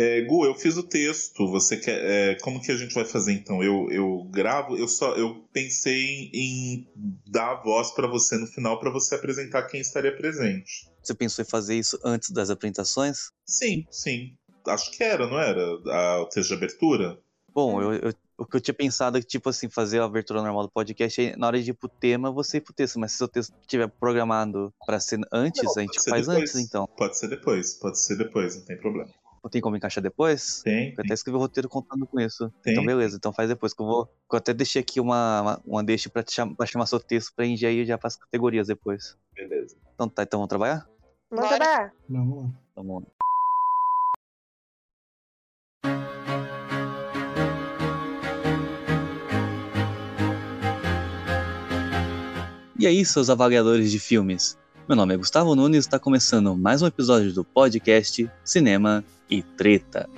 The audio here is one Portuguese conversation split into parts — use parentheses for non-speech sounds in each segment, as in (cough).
É, Gu, eu fiz o texto. Você quer? É, como que a gente vai fazer então? Eu, eu gravo. Eu só eu pensei em dar a voz para você no final para você apresentar quem estaria presente. Você pensou em fazer isso antes das apresentações? Sim, sim. Acho que era, não era? A, o texto de abertura? Bom, eu, eu, o que eu tinha pensado é que, tipo assim, fazer a abertura normal do podcast, na hora de ir pro tema, você ir pro texto. Mas se o seu texto estiver programado para ser antes, não, a gente faz depois. antes, então. Pode ser depois, pode ser depois, não tem problema. Não tem como encaixar depois? Tem. Eu até escrevi o roteiro contando com isso. Tem. Então, beleza, então faz depois, que eu vou. Eu até deixei aqui uma, uma, uma deixa pra, te cham, pra chamar seu texto pra aí já pras categorias depois. Beleza. Então tá, então vamos trabalhar? Vamos trabalhar. Vamos lá. Então vamos lá. E aí, seus avaliadores de filmes? Meu nome é Gustavo Nunes e está começando mais um episódio do podcast Cinema e Treta.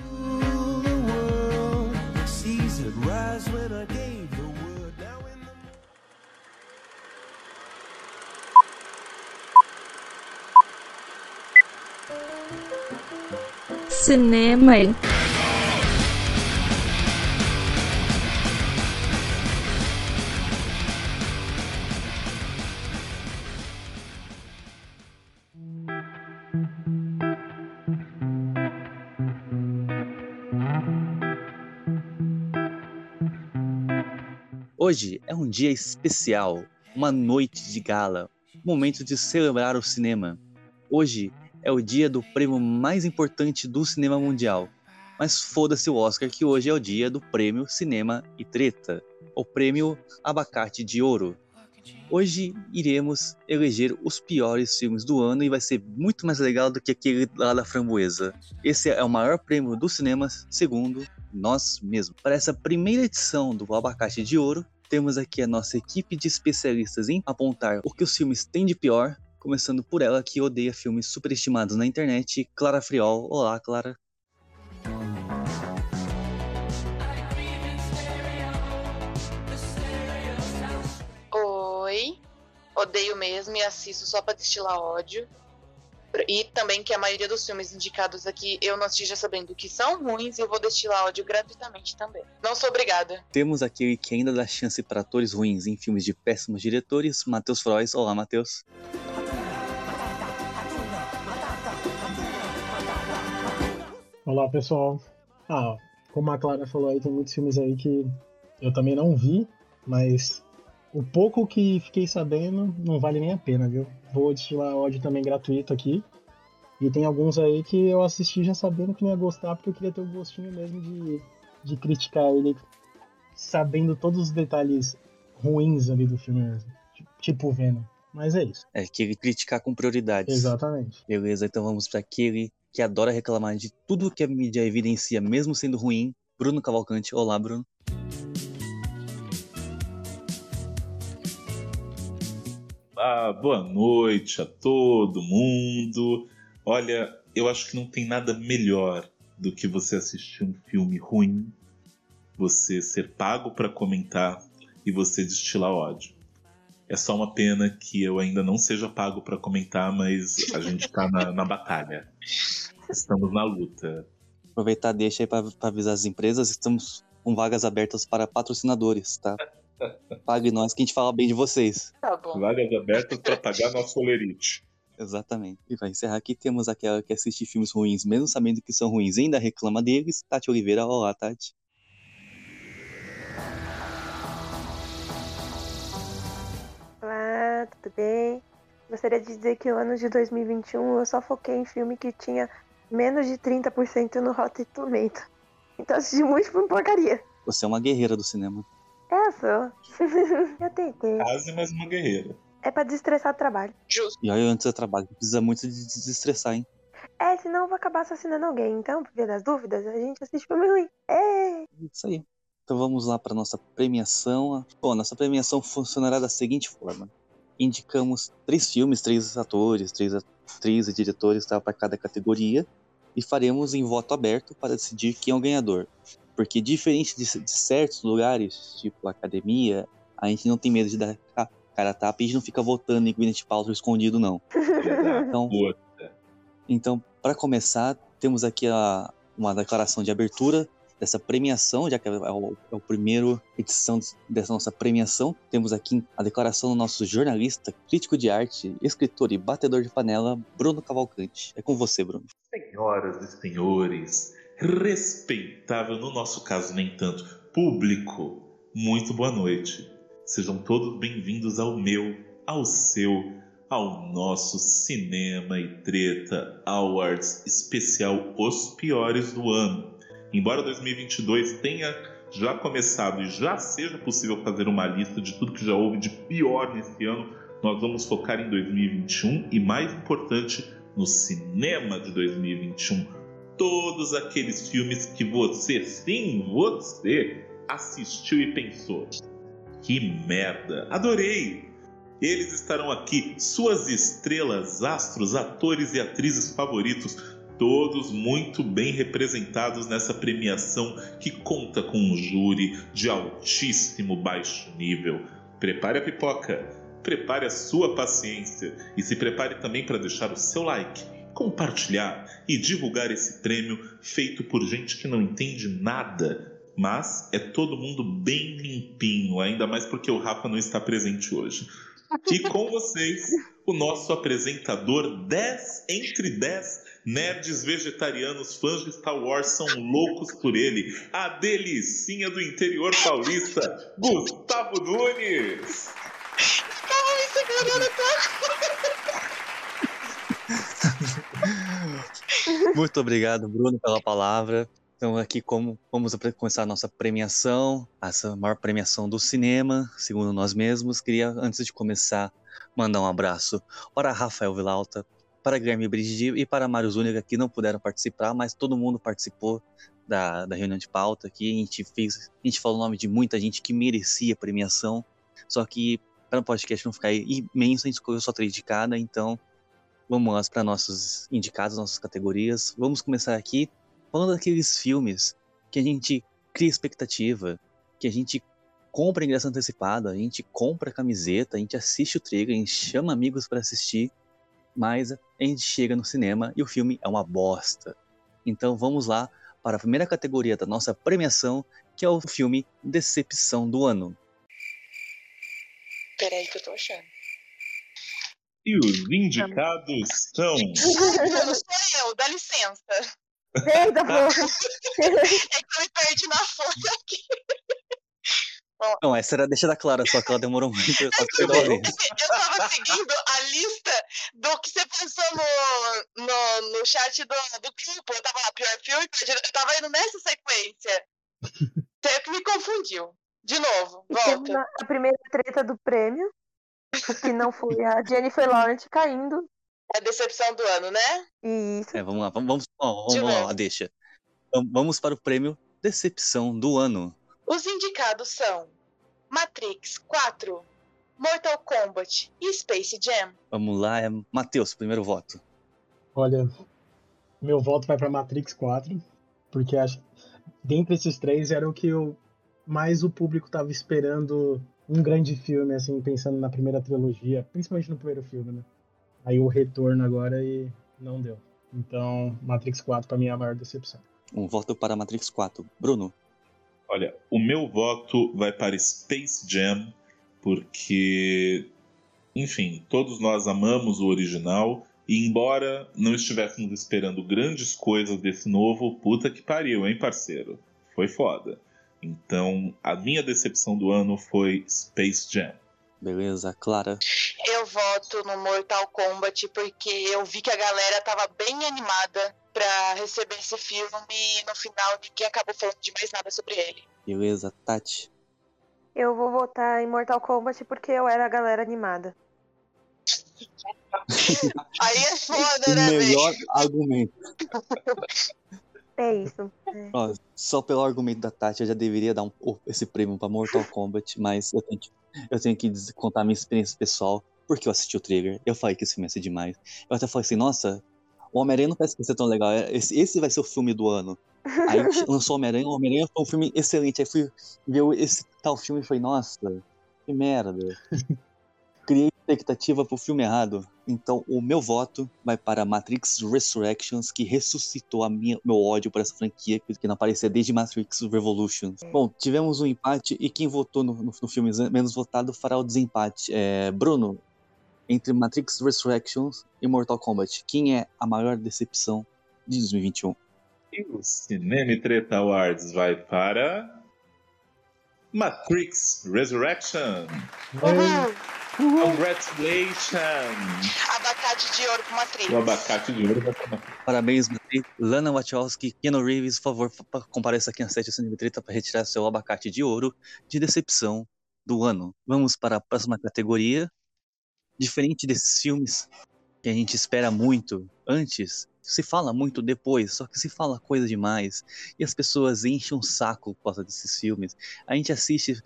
Cinema e Hoje é um dia especial, uma noite de gala, momento de celebrar o cinema. Hoje é o dia do prêmio mais importante do cinema mundial. Mas foda-se o Oscar que hoje é o dia do prêmio Cinema e Treta, o prêmio Abacate de Ouro. Hoje iremos eleger os piores filmes do ano e vai ser muito mais legal do que aquele lá da framboesa. Esse é o maior prêmio do cinema, segundo nós mesmos. Para essa primeira edição do Abacate de Ouro, temos aqui a nossa equipe de especialistas em apontar o que os filmes têm de pior, começando por ela que odeia filmes superestimados na internet, Clara Friol. Olá, Clara. Odeio mesmo e assisto só pra destilar ódio. E também que a maioria dos filmes indicados aqui eu não esteja sabendo que são ruins e eu vou destilar ódio gratuitamente também. Não sou obrigada. Temos aquele que ainda dá chance para atores ruins em filmes de péssimos diretores, Matheus Frois. Olá, Matheus. Olá, pessoal. Ah, como a Clara falou aí, tem muitos filmes aí que eu também não vi, mas o pouco que fiquei sabendo não vale nem a pena, viu? Vou destilar ódio também gratuito aqui. E tem alguns aí que eu assisti já sabendo que não ia gostar, porque eu queria ter o gostinho mesmo de, de criticar ele, sabendo todos os detalhes ruins ali do filme mesmo. Tipo Venom. Mas é isso. É, que ele criticar com prioridades. Exatamente. Beleza, então vamos para aquele que adora reclamar de tudo que a mídia evidencia, mesmo sendo ruim, Bruno Cavalcante. Olá, Bruno. Ah, boa noite a todo mundo. Olha, eu acho que não tem nada melhor do que você assistir um filme ruim, você ser pago para comentar e você destilar ódio. É só uma pena que eu ainda não seja pago para comentar, mas a gente tá na, na batalha. Estamos na luta. Aproveitar, deixa aí para avisar as empresas, estamos com vagas abertas para patrocinadores, tá? Pague nós que a gente fala bem de vocês. Tá bom. Vagas abertas para pagar nosso olerite. Exatamente. E vai encerrar aqui, temos aquela que assiste filmes ruins, mesmo sabendo que são ruins, ainda reclama deles. Tati Oliveira, olá, Tati. Olá, tudo bem? Gostaria de dizer que o ano de 2021 eu só foquei em filme que tinha menos de 30% no Rotten Tomato. Então assisti muito filme porcaria. Você é uma guerreira do cinema. É, eu sou. (laughs) eu tentei. Quase mais uma guerreira. É pra desestressar o trabalho. Justo. E olha antes do trabalho, precisa muito de desestressar, hein? É, senão eu vou acabar assassinando alguém. Então, por via das dúvidas, a gente assiste filme ruim. É. Isso aí. Então vamos lá para nossa premiação. Bom, nossa premiação funcionará da seguinte forma: indicamos três filmes, três atores, três atrizes e diretores tá, para cada categoria e faremos em voto aberto para decidir quem é o ganhador. Porque diferente de, de certos lugares, tipo academia, a gente não tem medo de dar cara a tapa e a gente não fica votando em Gwyneth Paltrow escondido, não. (laughs) Então, então para começar, temos aqui a, uma declaração de abertura dessa premiação, já que é o, é o primeiro edição dessa nossa premiação. Temos aqui a declaração do nosso jornalista, crítico de arte, escritor e batedor de panela, Bruno Cavalcante. É com você, Bruno. Senhoras e senhores, respeitável, no nosso caso nem tanto, público, muito boa noite. Sejam todos bem-vindos ao meu, ao seu, ao nosso Cinema e Treta Awards especial Os Piores do Ano. Embora 2022 tenha já começado e já seja possível fazer uma lista de tudo que já houve de pior nesse ano, nós vamos focar em 2021 e, mais importante, no cinema de 2021. Todos aqueles filmes que você, sim, você, assistiu e pensou: que merda, adorei! Eles estarão aqui, suas estrelas, astros, atores e atrizes favoritos, todos muito bem representados nessa premiação que conta com um júri de altíssimo baixo nível. Prepare a pipoca, prepare a sua paciência e se prepare também para deixar o seu like, compartilhar e divulgar esse prêmio feito por gente que não entende nada, mas é todo mundo bem limpinho, ainda mais porque o Rafa não está presente hoje. E com vocês, o nosso apresentador 10 entre 10 Nerds vegetarianos, fãs de Star Wars são loucos por ele. A delicinha do interior paulista, Gustavo Nunes. Até Muito obrigado, Bruno, pela palavra. Então, aqui como vamos começar a nossa premiação, essa maior premiação do cinema, segundo nós mesmos. Queria, antes de começar, mandar um abraço para Rafael Vilauta, para Guilherme Brigidi e para Mário Zúñiga, que não puderam participar, mas todo mundo participou da, da reunião de pauta aqui. A gente fez, a gente falou o nome de muita gente que merecia premiação, só que para o podcast não ficar imenso, a gente escolheu só três de cada, então vamos lá para nossos indicados, nossas categorias. Vamos começar aqui falando daqueles filmes que a gente cria expectativa, que a gente compra ingresso antecipado, a gente compra camiseta, a gente assiste o trailer, a gente chama amigos para assistir mas a gente chega no cinema e o filme é uma bosta. Então vamos lá para a primeira categoria da nossa premiação, que é o filme Decepção do Ano. Peraí que eu tô achando. E os indicados são. Não sou eu, dá licença. Eita, (laughs) porra. É que eu me perdi na folha aqui. Não, essa era deixa da Clara, só que ela demorou muito. Eu vez. tava seguindo a lista do que você pensou no, no, no chat do, do grupo. Eu tava lá, pior filme, eu tava indo nessa sequência. Você que me confundiu. De novo, volta. a primeira treta do prêmio, que não foi a Jennifer Lawrence caindo. É a decepção do ano, né? E isso. É, vamos lá, vamos, vamos, vamos lá, deixa. Vam- Vamos para o prêmio Decepção do Ano. Os indicados são Matrix 4, Mortal Kombat e Space Jam. Vamos lá, é Matheus, primeiro voto. Olha, meu voto vai pra Matrix 4, porque acho dentre esses três era o que eu mais o público tava esperando um grande filme, assim, pensando na primeira trilogia, principalmente no primeiro filme, né? Aí o retorno agora e não deu. Então, Matrix 4 pra mim é a maior decepção. Um voto para Matrix 4. Bruno, Olha, o meu voto vai para Space Jam, porque, enfim, todos nós amamos o original. E embora não estivéssemos esperando grandes coisas desse novo, puta que pariu, hein, parceiro? Foi foda. Então, a minha decepção do ano foi Space Jam. beleza, Clara. Eu voto no Mortal Kombat porque eu vi que a galera tava bem animada pra receber esse filme e no final ninguém acabou falando de mais nada sobre ele. Beleza, Tati. Eu vou votar em Mortal Kombat porque eu era a galera animada. Aí é foda, O né, velho? melhor argumento. (laughs) É isso. Ó, só pelo argumento da Tati, eu já deveria dar um- esse prêmio pra Mortal Kombat, mas eu tenho que, eu tenho que contar minha experiência pessoal, porque eu assisti o trailer, eu falei que esse filme ia ser demais. Eu até falei assim, nossa, o Homem-Aranha não parece que ser tão legal, é- esse, esse vai ser o filme do ano. Aí lançou o Homem-Aranha, o Homem-Aranha foi um filme excelente, aí fui ver esse tal filme e falei, nossa, que merda. Expectativa pro filme errado. Então, o meu voto vai para Matrix Resurrections, que ressuscitou a minha, meu ódio por essa franquia, que não aparecia desde Matrix Revolutions. Bom, tivemos um empate e quem votou no, no, no filme menos votado fará o desempate. É, Bruno, entre Matrix Resurrections e Mortal Kombat, quem é a maior decepção de 2021? E o Cinema e Treta Awards vai para. Matrix Resurrection. Uhul. Congratulations! Abacate de ouro pro Matrix. O abacate de ouro para Matrix. Parabéns, Matrix. Lana Wachowski, Keanu Reeves, por favor, pa- compareça aqui na sete Cinema e Treta para retirar seu abacate de ouro de decepção do ano. Vamos para a próxima categoria. Diferente desses filmes que a gente espera muito antes, se fala muito depois, só que se fala coisa demais e as pessoas enchem o saco por causa desses filmes. A gente assiste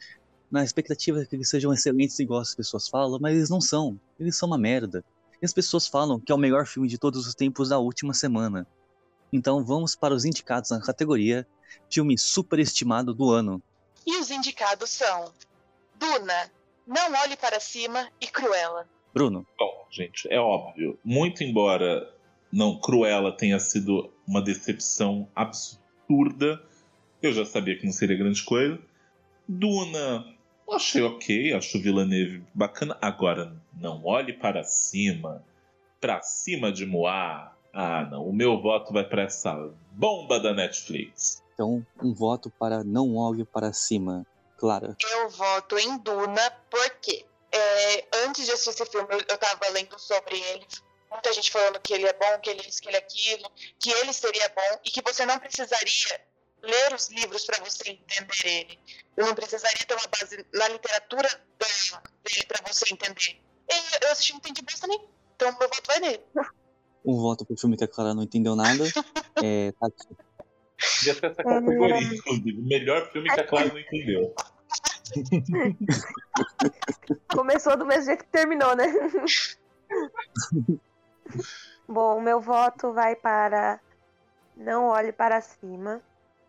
na expectativa de que eles sejam excelentes igual as pessoas falam, mas eles não são. Eles são uma merda. E as pessoas falam que é o melhor filme de todos os tempos da última semana. Então vamos para os indicados na categoria filme superestimado do ano. E os indicados são Duna, Não Olhe Para Cima e Cruella. Bruno, Bom, gente, é óbvio. Muito embora não Cruella tenha sido uma decepção absurda, eu já sabia que não seria grande coisa. Duna, achei ok, acho Villeneuve bacana. Agora, não olhe para cima, para cima de Moá. Ah, não, o meu voto vai para essa bomba da Netflix. então um voto para Não Olhe Para Cima. Clara, Eu voto em Duna porque é, antes de assistir esse filme eu, eu tava lendo sobre ele. Muita gente falando que ele é bom, que ele é isso, que ele é aquilo, que ele seria bom e que você não precisaria ler os livros para você entender ele. Eu não precisaria ter uma base na literatura dele para você entender. E eu assisti não entendi bosta nem. Então meu voto vai nele. um voto pro filme que a Clara não entendeu nada. (laughs) É, Tati, Devia ter essa categoria, inclusive. Melhor filme que a Clara não entendeu. (laughs) Começou do mesmo jeito que terminou, né? (laughs) Bom, o meu voto vai para Não Olhe Para Cima,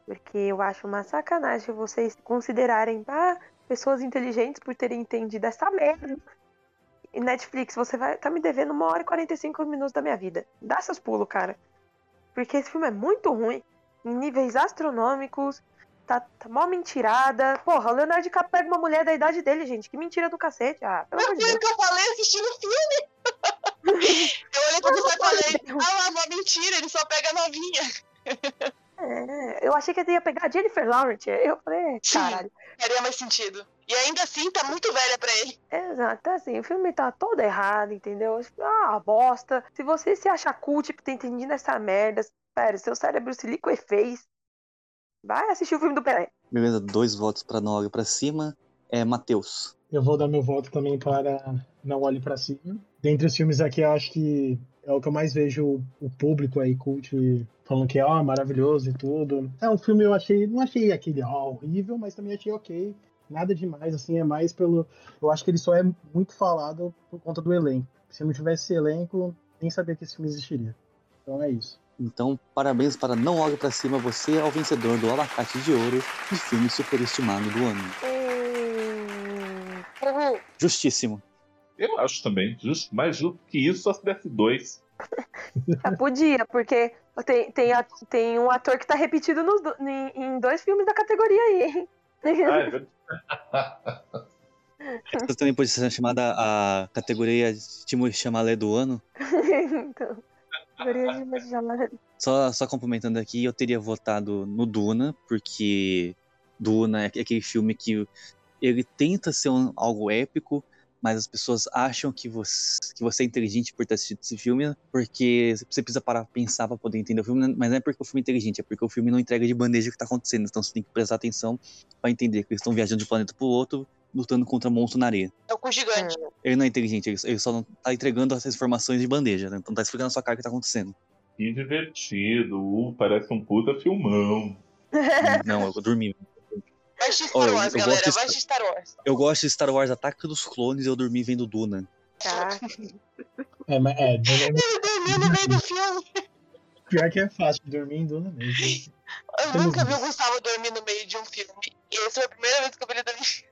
porque eu acho uma sacanagem vocês considerarem ah, pessoas inteligentes por terem entendido essa merda. E Netflix, você vai tá me devendo uma hora e 45 minutos da minha vida. Dá seus pulos, cara. Porque esse filme é muito ruim, em níveis astronômicos, tá, tá mó mentirada. Porra, o Leonardo DiCaprio pega uma mulher da idade dele, gente. Que mentira do cacete. Ah, pelo de Foi o que eu falei assistindo o filme. (laughs) eu olhei pra você e falei, ah, uma mentira, ele só pega novinha. (laughs) É, eu achei que ele ia pegar a Jennifer Lawrence. Eu falei, Sim. caralho. Faria mais sentido. E ainda assim, tá muito velha pra ele. Exato, assim, o filme tá todo errado, entendeu? Ah, bosta. Se você se acha cult por ter entendido essa merda, sério, seu cérebro se liquefez. Vai assistir o filme do Pelé. beleza, dois votos para Não Olhe Para Cima. É Matheus. Eu vou dar meu voto também para Não Olhe Pra Cima. Dentre os filmes aqui, eu acho que é o que eu mais vejo o público aí, cult, falando que é ó, maravilhoso e tudo. É um filme eu achei, não achei aquele ó, horrível, mas também achei ok. Nada demais, assim, é mais pelo. Eu acho que ele só é muito falado por conta do elenco. Se não tivesse esse elenco, nem sabia que esse filme existiria. Então é isso. Então, parabéns para Não Olhe Para Cima. Você é o vencedor do Abacate de Ouro de filme superestimado do ano. Justíssimo. Eu acho também. Justo, mais justo que isso, só se desse dois. já (laughs) podia, porque tem, tem, a- tem um ator que tá repetido nos em, em dois filmes da categoria aí, hein? Ah, é (laughs) verdade. Essa também pode ser chamada a categoria Timo Chamalé do ano. então, categoria chamada. Só, só complementando aqui, eu teria votado no Duna, porque Duna é aquele filme que ele tenta ser um- algo épico, mas as pessoas acham que você, que você é inteligente por ter assistido esse filme, porque você precisa parar pra pensar pra poder entender o filme, mas não é porque o filme é inteligente, é porque o filme não entrega de bandeja o que tá acontecendo, então você tem que prestar atenção pra entender que eles estão viajando de um planeta pro outro, lutando contra monstro na areia. É o cu gigante. Ele não é inteligente, ele, só não tá entregando essas informações de bandeja, né? então tá explicando na sua cara o que tá acontecendo. Que divertido. Uh, parece um puta filmão. Não, eu dormi. Vai assistir Star Olha, Wars, eu galera. gosto de Star Wars. Eu gosto de Star Wars Ataque dos Clones e eu dormi vendo Duna. Caraca. É, mas é, (laughs) Duna é Ele dormiu no meio do filme. pior que é fácil dormir em Duna mesmo. Eu Temos nunca vi o. Gustavo dormir no meio de um filme. E essa foi a primeira vez que eu vi ele dormir.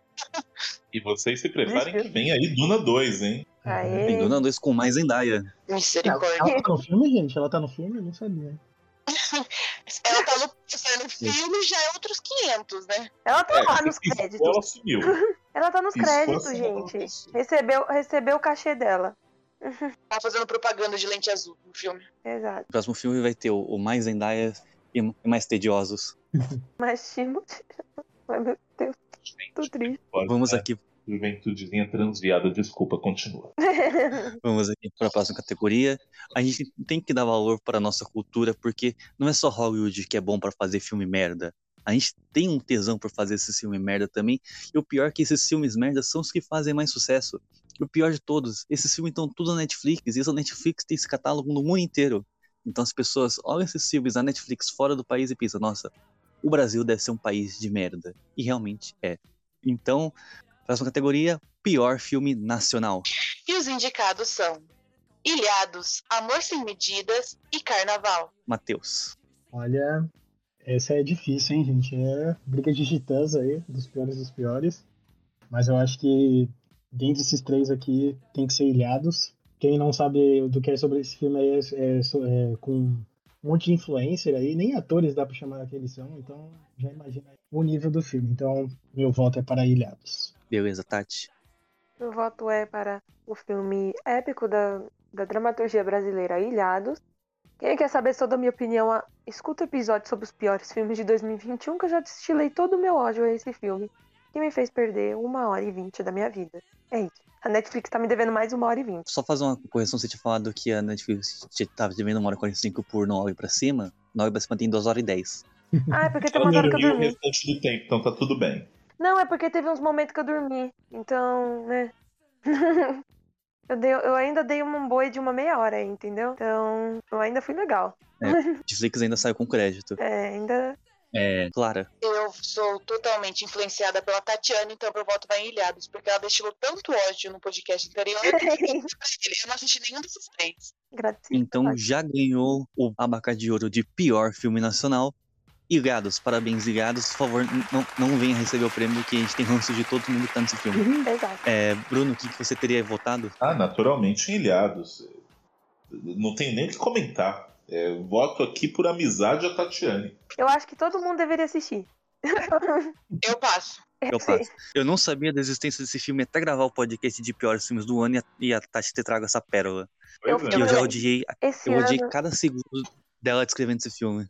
E vocês se preparem que vem aí Duna 2, hein? Aê. Pegando a dois com mais Zendaya. Misericórdia. Ela tá no filme, gente? Ela tá no filme? Eu não sabia. (laughs) Ela tá no, se no filme, já é outros 500, né? Ela tá É, lá nos créditos. Ela sumiu. (laughs) Ela tá nos créditos, gente. Recebeu, recebeu o cachê dela. (laughs) Tá fazendo propaganda de lente azul no filme. Exato. O próximo filme vai ter o, o mais Zendaya e e mais tediosos. Mas Timothy. Ai, meu Deus, tô triste. Vamos aqui, Juventudezinha transviada, desculpa, continua. (laughs) vamos aqui para a próxima categoria. A gente tem que dar valor para a nossa cultura, porque não é só Hollywood que é bom para fazer filme merda. A gente tem um tesão por fazer esse filme merda também. E o pior é que esses filmes merda são os que fazem mais sucesso. E o pior de todos, esses filmes estão tudo na Netflix. E essa Netflix tem esse catálogo no mundo inteiro. Então as pessoas olham esses filmes na Netflix fora do país e pensam, nossa, o Brasil deve ser um país de merda. E realmente é. Então, próxima categoria, pior filme nacional. E os indicados são Ilhados, Amor Sem Medidas e Carnaval. Matheus. Olha, essa é difícil, hein, gente? É briga de titãs aí, dos piores dos piores. Mas eu acho que dentre esses três aqui tem que ser Ilhados. Quem não sabe do que é sobre esse filme aí é, é é com um monte de influencer aí, nem atores dá pra chamar que eles são, então já imagina aí o nível do filme. Então, meu voto é para Ilhados. Beleza, Tati. Meu voto é para o filme épico da, da dramaturgia brasileira Ilhados. Quem quer saber sobre a minha opinião, a- escuta o episódio sobre os piores filmes de 2021, que eu já destilei todo o meu ódio a esse filme, que me fez perder uma hora e vinte da minha vida. É isso. A Netflix tá me devendo mais uma hora e vinte. Só fazer uma correção, você tinha falado que a Netflix tava devendo uma hora e 45 por 9 pra cima. 9 pra cima tem 2 horas e 10. Ah, é porque tem uma hora que eu dormiu o dormi. restante do tempo, então tá tudo bem. Não, é porque teve uns momentos que eu dormi. Então, né? (laughs) eu, dei, eu ainda dei um boi de uma meia hora aí, entendeu? Então, eu ainda fui legal. Netflix ainda saiu com crédito. (laughs) É, ainda. É, Clara. Eu sou totalmente influenciada pela Tatiana, então meu voto vai em Ilhados, porque ela destilou tanto ódio no podcast anterior. (laughs) Eu não assisti nenhum desses três. Gratidão. Então já ganhou o abacate de ouro de pior filme nacional. Ilhados, parabéns, Ilhados. Por favor, não, não venha receber o prêmio, que a gente tem ranço de todo mundo que tá nesse filme. Exato. É, Bruno, o que, que você teria votado? Ah, naturalmente em Ilhados. Não tenho nem o que comentar. É, voto aqui por amizade a Tatiane. Eu acho que todo mundo deveria assistir. (laughs) Eu passo. Eu (laughs) passo. Eu não sabia da existência desse filme até gravar o podcast de piores filmes do ano e a, e a Tati ter trago essa pérola. Eu E é. eu já também. odiei, Esse eu odiei ano. cada segundo dela descrevendo esse filme.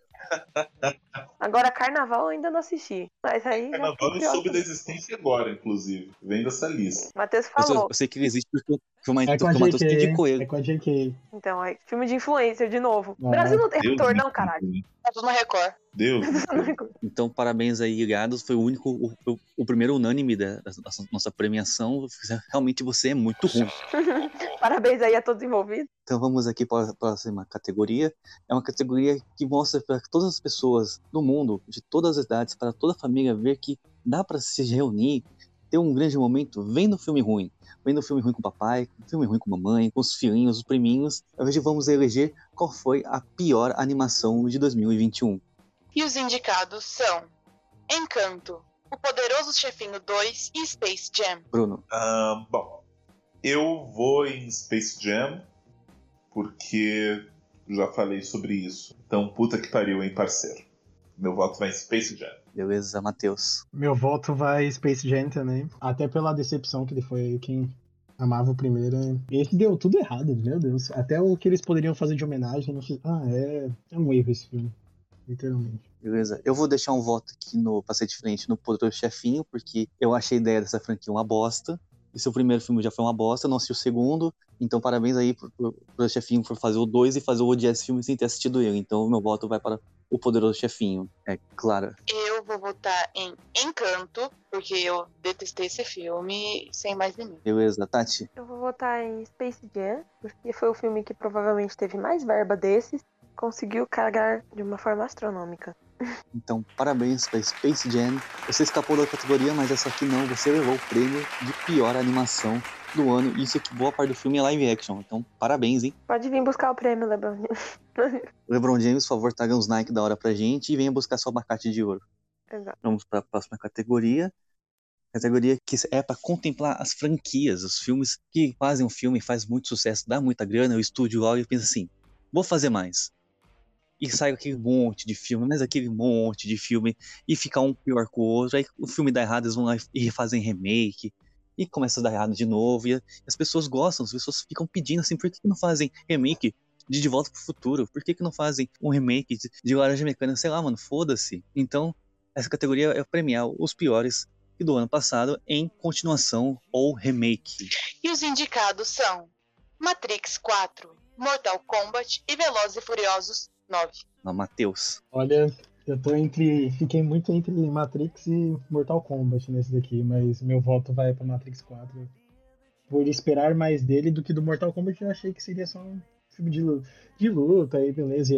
Agora, carnaval eu ainda não assisti. Mas aí. Carnaval eu soube da existência agora, inclusive. Vendo essa lista. Matheus Eu, falou. eu sei que ele existe porque uma, É com porque a JK, indicou é com a JK. Então, é filme de influencer de novo. Ah, Brasil não tem ator, me não, caralho. Tá tudo no Record. Deus. Então, parabéns aí, Ilhados. Foi o único, o, o- primeiro unânime da, da nossa, nossa premiação. Realmente você é muito ruim. (laughs) Parabéns aí a todos envolvidos. Então vamos aqui para a próxima categoria. É uma categoria que mostra para todas as pessoas do mundo, de todas as idades, para toda a família ver que dá para se reunir, ter um grande momento vendo filme ruim. Vendo filme ruim com o papai, filme ruim com a mamãe, com os filhinhos, os priminhos. Hoje vamos eleger qual foi a pior animação de 2021. E os indicados são Encanto, O Poderoso Chefinho 2 e Space Jam. Bruno, Ah, bom, eu vou em Space Jam porque já falei sobre isso. Então, puta que pariu, hein, parceiro. Meu voto vai em Space Jam. beleza, Matheus. Meu voto vai Space Jam também. Até pela decepção que ele foi quem amava o primeiro. né? Esse deu tudo errado, meu Deus. Até o que eles poderiam fazer de homenagem. Não fiz... Ah, é, é um erro esse filme. Literalmente. Beleza. Eu vou deixar um voto aqui no pra ser diferente no Poderoso Chefinho, porque eu achei a ideia dessa franquia uma bosta. E seu primeiro filme já foi uma bosta, eu não assisti o segundo. Então, parabéns aí pro, pro, pro Chefinho por fazer o 2 e fazer o odiar esse filme sem ter assistido ele. Então, meu voto vai para o Poderoso Chefinho. É claro. Eu vou votar em Encanto, porque eu detestei esse filme sem mais nem menos. Beleza, Tati? Eu vou votar em Space Jam, porque foi o filme que provavelmente teve mais verba desses. Conseguiu cagar de uma forma astronômica. Então, parabéns para Space Jam. Você escapou da categoria, mas essa aqui não. Você levou o prêmio de pior animação do ano. Isso que boa parte do filme é live action. Então, parabéns, hein? Pode vir buscar o prêmio, LeBron. (laughs) LeBron James, por favor, traga uns Nike da hora pra gente e venha buscar seu abacate de ouro. Exato. Vamos para a próxima categoria. categoria que é para contemplar as franquias, os filmes que fazem um filme, faz muito sucesso, dá muita grana, o estúdio olha e pensa assim, vou fazer mais. E sai aquele monte de filme, mas aquele monte de filme, e fica um pior que o outro, aí o filme dá errado, eles vão lá e fazem remake, e começa a dar errado de novo, e as pessoas gostam, as pessoas ficam pedindo assim, por que não fazem remake de De Volta pro Futuro? Por que, que não fazem um remake de, de Laranja Mecânica? Sei lá, mano, foda-se. Então, essa categoria é premiar os piores do ano passado em continuação ou remake. E os indicados são Matrix 4, Mortal Kombat e Velozes e Furiosos 9. Não, Matheus. Olha, eu tô entre. Fiquei muito entre Matrix e Mortal Kombat nesse daqui, mas meu voto vai pra Matrix 4. Por esperar mais dele do que do Mortal Kombat, eu achei que seria só um filme de, de luta aí, beleza,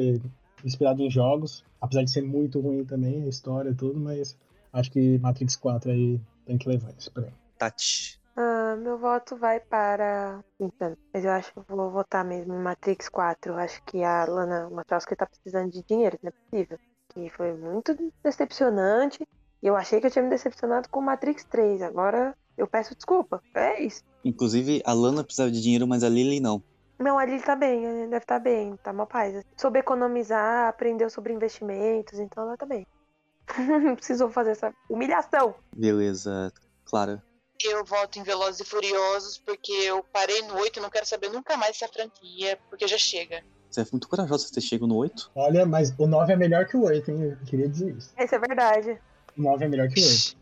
inspirado em jogos. Apesar de ser muito ruim também, a história e tudo, mas acho que Matrix 4 aí tem que levar isso pra Tati. Ah, meu voto vai para. Então, mas eu acho que eu vou votar mesmo em Matrix 4. Eu acho que a Lana Wachowski tá precisando de dinheiro, não é possível. Que foi muito decepcionante. E eu achei que eu tinha me decepcionado com Matrix 3. Agora eu peço desculpa. É isso. Inclusive, a Lana precisava de dinheiro, mas a Lily não. Não, a Lily tá bem, deve estar tá bem, tá uma paz. Soube economizar, aprendeu sobre investimentos, então ela tá bem. Não (laughs) precisou fazer essa humilhação. Beleza, Clara. Eu voto em Velozes e Furiosos porque eu parei no 8 e não quero saber nunca mais essa franquia, porque já chega. Você é muito corajoso ter chegado no 8. Olha, mas o 9 é melhor que o 8, hein? Eu queria dizer isso. Isso é verdade. O 9 é melhor que o 8.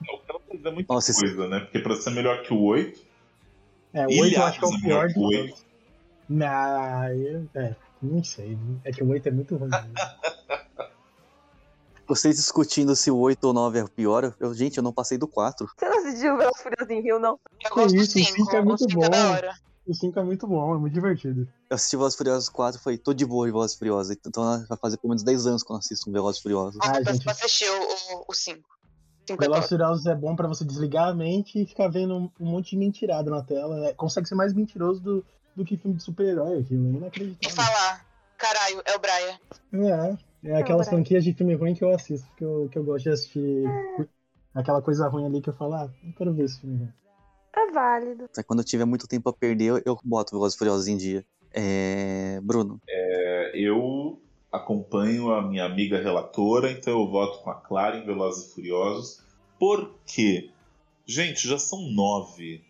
Não, o cara dizer muita Nossa, coisa, esse... né? Porque pra ser melhor que o 8. É, o 8 eu acho que é o pior de todos. Não, é, não sei. É que o 8 é muito ruim. Né? (laughs) Vocês discutindo se o 8 ou 9 é o pior, eu, gente, eu não passei do 4. Você não assistiu o Velozes Furiosos em Rio, não? Eu gosto isso, do 5, o 5 é muito bom. É o 5 é muito bom, é muito divertido. Eu assisti Velozes Furiosos 4 e falei, tô de boa em Velozes Furiosos. Então vai fazer pelo menos 10 anos que eu não assisto um Velozes Furiosos. Ah, gente... pra assistir o 5. Velozes Furiosos é bom pra você desligar a mente e ficar vendo um, um monte de mentirada na tela. É, consegue ser mais mentiroso do, do que filme de super-herói, aquilo. É inacreditável. E falar, caralho, é o Brian. É, é aquelas franquias de filme ruim que eu assisto, que eu, que eu gosto de assistir. Aquela coisa ruim ali que eu falo, ah, não quero ver esse filme. É válido. Quando eu tiver muito tempo a perder, eu boto Velozes Furiosos em dia. É... Bruno. É, eu acompanho a minha amiga relatora, então eu voto com a Clara em Velozes e Furiosos. Por quê? Gente, já são nove.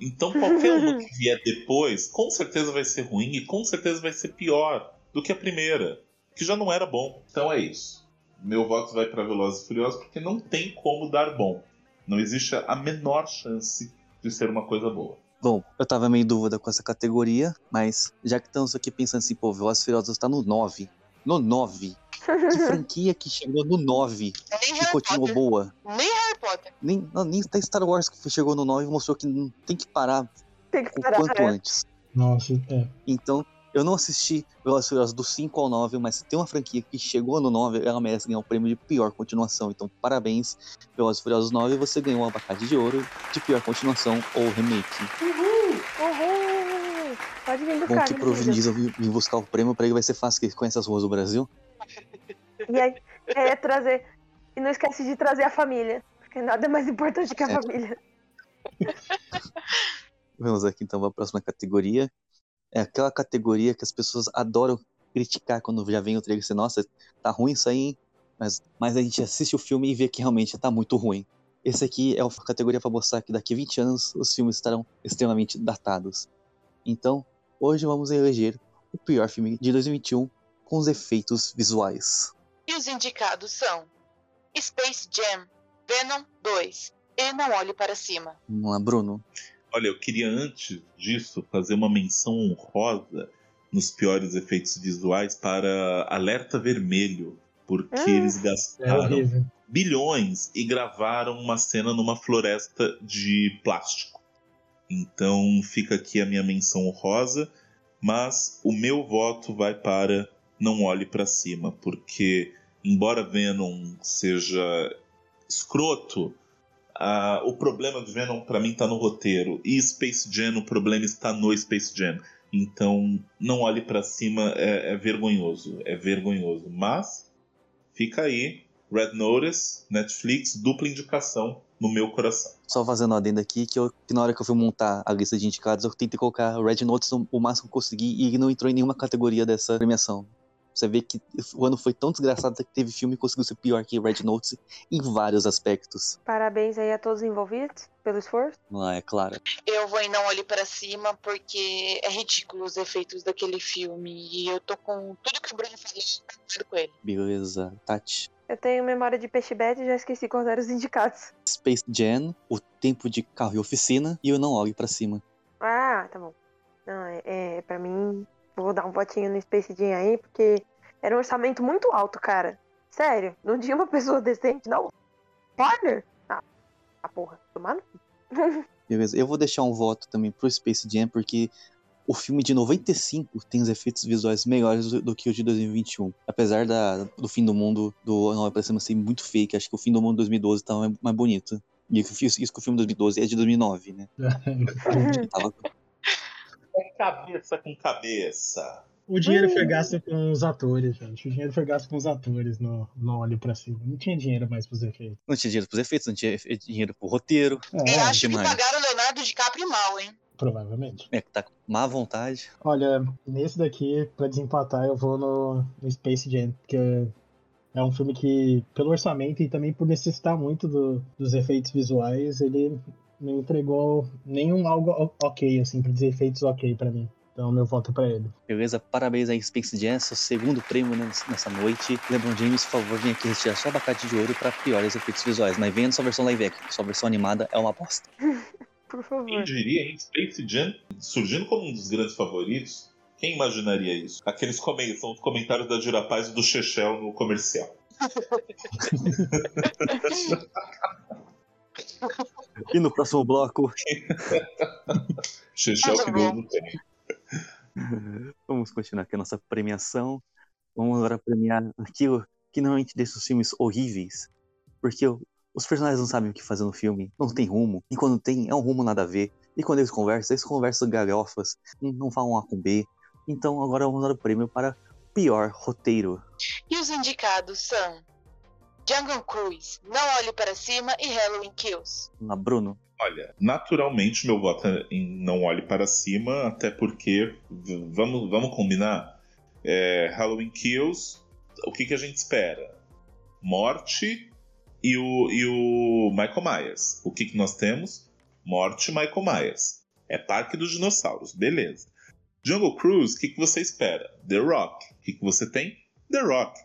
Então qualquer uma (laughs) que vier depois, com certeza vai ser ruim e com certeza vai ser pior do que a primeira, que já não era bom. Então é isso. Meu voto vai para Velozes e Furiosos porque não tem como dar bom. Não existe a menor chance de ser uma coisa boa. Bom, eu tava meio em dúvida com essa categoria, mas já que estamos aqui pensando assim, pô, Velozes e Furiosos tá no 9. No 9. Que (laughs) franquia que chegou no 9 Nem e continuou boa? Nem Harry Potter. Nem, não, nem até Star Wars que chegou no 9 mostrou que não tem que parar Tem que o parar. quanto é. antes. Nossa, é. Então, eu não assisti Velozes Furiosos do 5 ao 9, mas se tem uma franquia que chegou no 9, ela merece ganhar o prêmio de pior continuação. Então, parabéns, Velozes e Furiosos 9, você ganhou um abacate de ouro de pior continuação ou remake. Uhul! Uhul! Pode vir Bom buscar. que meu pro Vin. Diesel vir buscar o prêmio, pra ele vai ser fácil, que ele conhece as ruas do Brasil. (laughs) E aí, é trazer. E não esquece de trazer a família. Porque nada é mais importante que a É. família. (laughs) Vamos aqui então para a próxima categoria. É aquela categoria que as pessoas adoram criticar quando já vem o trailer e nossa, tá ruim isso aí, hein? Mas, mas a gente assiste o filme e vê que realmente tá muito ruim. Esse aqui é uma categoria para mostrar que daqui a 20 anos os filmes estarão extremamente datados. Então, hoje vamos eleger o pior filme de 2021 com os efeitos visuais. E os indicados são Space Jam, Venom 2 e Não Olhe Para Cima. Vamos lá, Bruno. Olha, eu queria antes disso fazer uma menção honrosa nos piores efeitos visuais para Alerta Vermelho, porque Ah. eles É gastaram horrível. bilhões e gravaram uma cena numa floresta de plástico. Então fica aqui a minha menção honrosa, mas o meu voto vai para Não Olhe Pra Cima, porque embora Venom seja escroto, ah, o problema de Venom pra mim tá no roteiro e Space Jam o problema está no Space Jam. Então Não Olhe Pra Cima é, é vergonhoso, é vergonhoso, mas fica aí Red Notice, Netflix, dupla indicação no meu coração. Só fazendo uma adenda aqui, que, eu, que na hora que eu fui montar a lista de indicados, eu tentei colocar Red Notice o, máximo que eu consegui e não entrou em nenhuma categoria dessa premiação. Você vê que o ano foi tão desgraçado que teve filme que conseguiu ser pior que Red Notice em vários aspectos. Parabéns aí a todos os envolvidos pelo esforço. Ah, é claro. Eu vou em Não Olhe Para Cima porque é ridículo os efeitos daquele filme. E eu tô com tudo que o Bruno falou, concordo com ele. Beleza, Tati. Eu tenho memória de peixe beta e já esqueci quais eram os indicados. Space Jam, O Tempo de Carro e Oficina e o Não Olhe Pra Cima. Ah, tá bom. Não, é, é pra mim, vou dar um votinho no Space Jam aí, porque era um orçamento muito alto, cara. Sério, não tinha uma pessoa decente, não. Spoiler? Ah, a porra, tomando. (laughs) Beleza, eu vou deixar um voto também pro Space Jam, porque o filme de 95 tem os efeitos visuais melhores do, do que o de 2021. Apesar da, do fim do mundo do Não Pra Cima ser muito fake, acho que o fim do mundo de 2012 tava mais, mais bonito. E isso, isso que o filme de 2012 é de 2009, né? (laughs) Tava É cabeça com cabeça. O dinheiro foi gasto com os atores, gente. O dinheiro foi gasto com os atores no, no Olho pra Cima. Não tinha dinheiro mais pros efeitos. Não tinha dinheiro pros efeitos, não tinha dinheiro pro roteiro. É, eu acho que pagaram o Leonardo DiCaprio mal, hein? provavelmente. É que tá com má vontade. Olha, nesse daqui, pra desempatar, eu vou no, no Space Jam, porque é um filme que, pelo orçamento e também por necessitar muito do- dos efeitos visuais, ele não entregou nenhum algo ok, assim, pra dizer efeitos ok pra mim. Então, meu voto é pra ele. Beleza? Parabéns aí, Space Jam, seu segundo prêmio nes- nessa noite. LeBron James, por favor, venha aqui retirar sua abacate de ouro pra piores efeitos visuais. Mas venha na sua versão live action, sua versão animada é uma bosta. (laughs) Por Quem favor. diria, hein? Space Jam surgindo como um dos grandes favoritos? Quem imaginaria isso? Aqueles comentários, são os comentários da Dirapaz e do Chechel no comercial. (laughs) (laughs) E no próximo bloco, Chechel que deu no tempo. vamos continuar aqui a nossa premiação. Vamos agora premiar aquilo que normalmente deixa os filmes horríveis. Porque os personagens não sabem o que fazer no filme, não tem rumo. E quando tem, é um rumo nada a ver. E quando eles conversam, eles conversam galhofas, não- não falam A com B. Então agora vamos dar o prêmio para pior roteiro. E os indicados são Jungle Cruise, Não Olhe Para Cima e Halloween Kills. Vamos lá, Bruno. Olha, naturalmente meu voto é em não olhe para cima, até porque, vamos, vamos combinar, é, Halloween Kills, o que, que a gente espera? Morte e o, e o Michael Myers. O que, que nós temos? Morte e Michael Myers. É Parque dos Dinossauros, beleza. Jungle Cruise, o que, que você espera? The Rock. O que, que você tem? The Rock.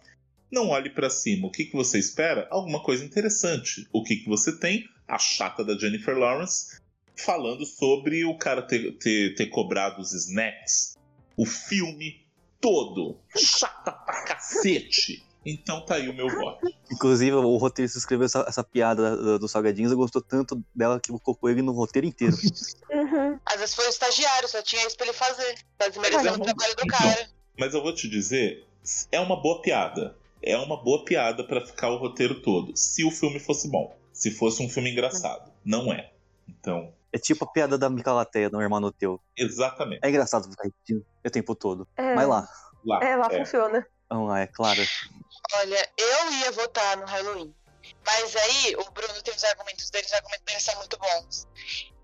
Não olhe para cima. O que, que você espera? Alguma coisa interessante. O que, que você tem? A chata da Jennifer Lawrence falando sobre o cara ter, ter, ter cobrado os snacks. O filme todo. Chata pra cacete. Então tá aí o meu voto. Inclusive, o roteirista escreveu essa, essa piada do- dos salgadinhos, eu gostou tanto dela que colocou ele no roteiro inteiro. (laughs) Uhum. Às vezes foi o estagiário, só tinha isso pra ele fazer. Tá desmerecendo o trabalho do Então. cara. Mas eu vou te dizer, é uma boa piada. É uma boa piada pra ficar o roteiro todo. Se o filme fosse bom. Se fosse um filme engraçado. Não é. Então, É tipo a piada da Micalateia no Hermano Teu. exatamente. É engraçado ficar repetindo o tempo todo. É, Vai lá. Lá. É, lá é. funciona. Vamos lá, é claro. Olha, eu ia votar no Halloween. Mas aí o Bruno tem os argumentos dele, os argumentos dele são muito bons.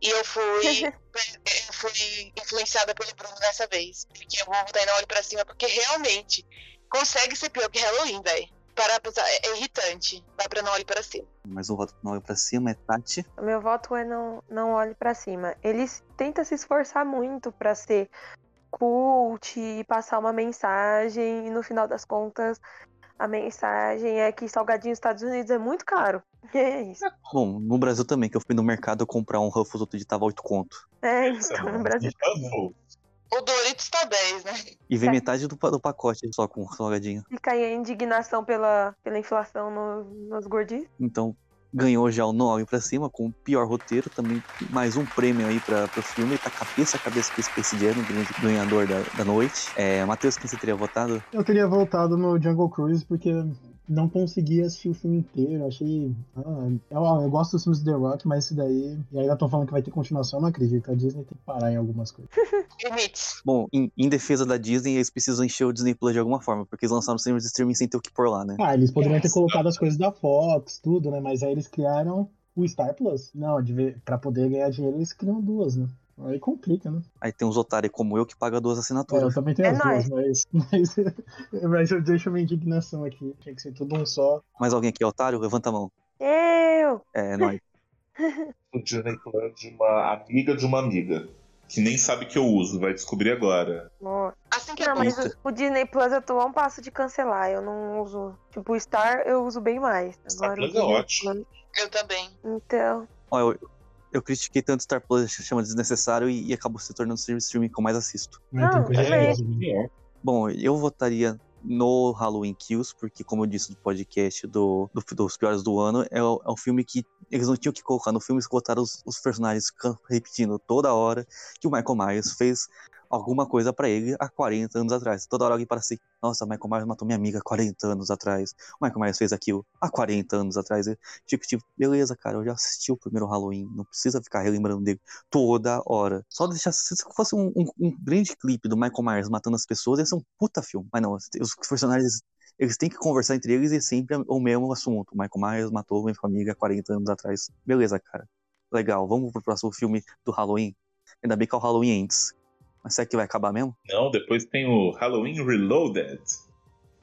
E eu fui, (laughs) eu fui influenciada pelo Bruno dessa vez. Porque eu vou votar em Não Olhe Pra Cima, porque realmente consegue ser pior que Halloween, velho. Para pensar, é, é irritante. Vai pra Não Olhe Pra Cima. Mais um voto não olha pra cima, é Tati. O meu voto é não, não olhe pra cima. Eles tentam se esforçar muito pra ser cult e passar uma mensagem, e no final das contas, a mensagem é que salgadinho nos Estados Unidos é muito caro. (laughs) E é isso. Bom, no Brasil também, que eu fui no mercado comprar um Ruffles, outro dia tava 8 conto. É, então, no Brasil. Ruffles. O Doritos tá 10, né? E vem metade do, do pacote só com salgadinho. Fica aí a indignação pela, pela inflação no- nos gordinhos. Então, ganhou já o Não Olhe Pra Cima, com o pior roteiro. Também mais um prêmio aí pra, pro filme. Tá cabeça a cabeça com esse Jam, o grande ganhador da, da noite. É, Matheus, quem você teria votado? Eu teria voltado no Jungle Cruise porque não consegui assistir o filme inteiro. Achei. Ah, eu, eu, gosto dos filmes do The Rock, mas esse daí. E ainda tô falando que vai ter continuação, não acredito. A Disney tem que parar em algumas coisas. (laughs) Bom, em, em, defesa da Disney, eles precisam encher o Disney Plus de alguma forma, porque eles lançaram serviços de streaming sem ter o que pôr lá, né? Ah, eles poderiam ter colocado as coisas da Fox, tudo, né? Mas aí eles criaram o Star Plus. Não, de, pra poder ganhar dinheiro, eles criam duas, né? Aí complica, né? Aí tem uns otários como eu que paga duas assinaturas. É, eu também tenho é as nóis. duas, mas, (laughs) mas, mas eu deixo a minha indignação aqui. Tinha que ser tudo um só. Mais alguém aqui é otário? Levanta a mão. Eu! É, nós. (laughs) o Disney Plus de uma amiga de uma amiga. Que nem sabe que eu uso, vai descobrir agora. Assim que é não, mas o, o, Disney Plus eu tô a um passo de cancelar. Eu não uso. Tipo, o Star eu uso bem mais. Star Agora, Plus é ótimo. Plus... Eu também. Então. Ó, eu, eu critiquei tanto Star Plus, chama desnecessário e, e acabou se tornando o serviço streaming que eu mais assisto. Não, é, é. Bom, eu votaria no Halloween Kills, porque, como eu disse no podcast do, do dos piores do ano, é, é, um filme que eles não tinham que colocar no filme, eles colocaram os, os personagens repetindo toda hora que o Michael Myers fez alguma coisa para ele há 40 anos atrás. Toda hora alguém para assim, nossa, Michael Myers matou minha amiga há 40 anos atrás. O Michael Myers fez aquilo há 40 anos atrás. Tipo, tipo, beleza, cara, eu já assisti o primeiro Halloween, não precisa ficar relembrando dele toda hora. Só deixar, se fosse um, um, um grande clipe do Michael Myers matando as pessoas, ia ser um puta filme. Mas não, os personagens eles têm que conversar entre eles e sempre o mesmo assunto. Michael Myers matou minha família há 40 anos atrás. Beleza, cara. Legal, vamos pro próximo filme do Halloween. Ainda bem que é o Halloween Ends. Mas será que vai acabar mesmo? Não, depois tem o Halloween Reloaded.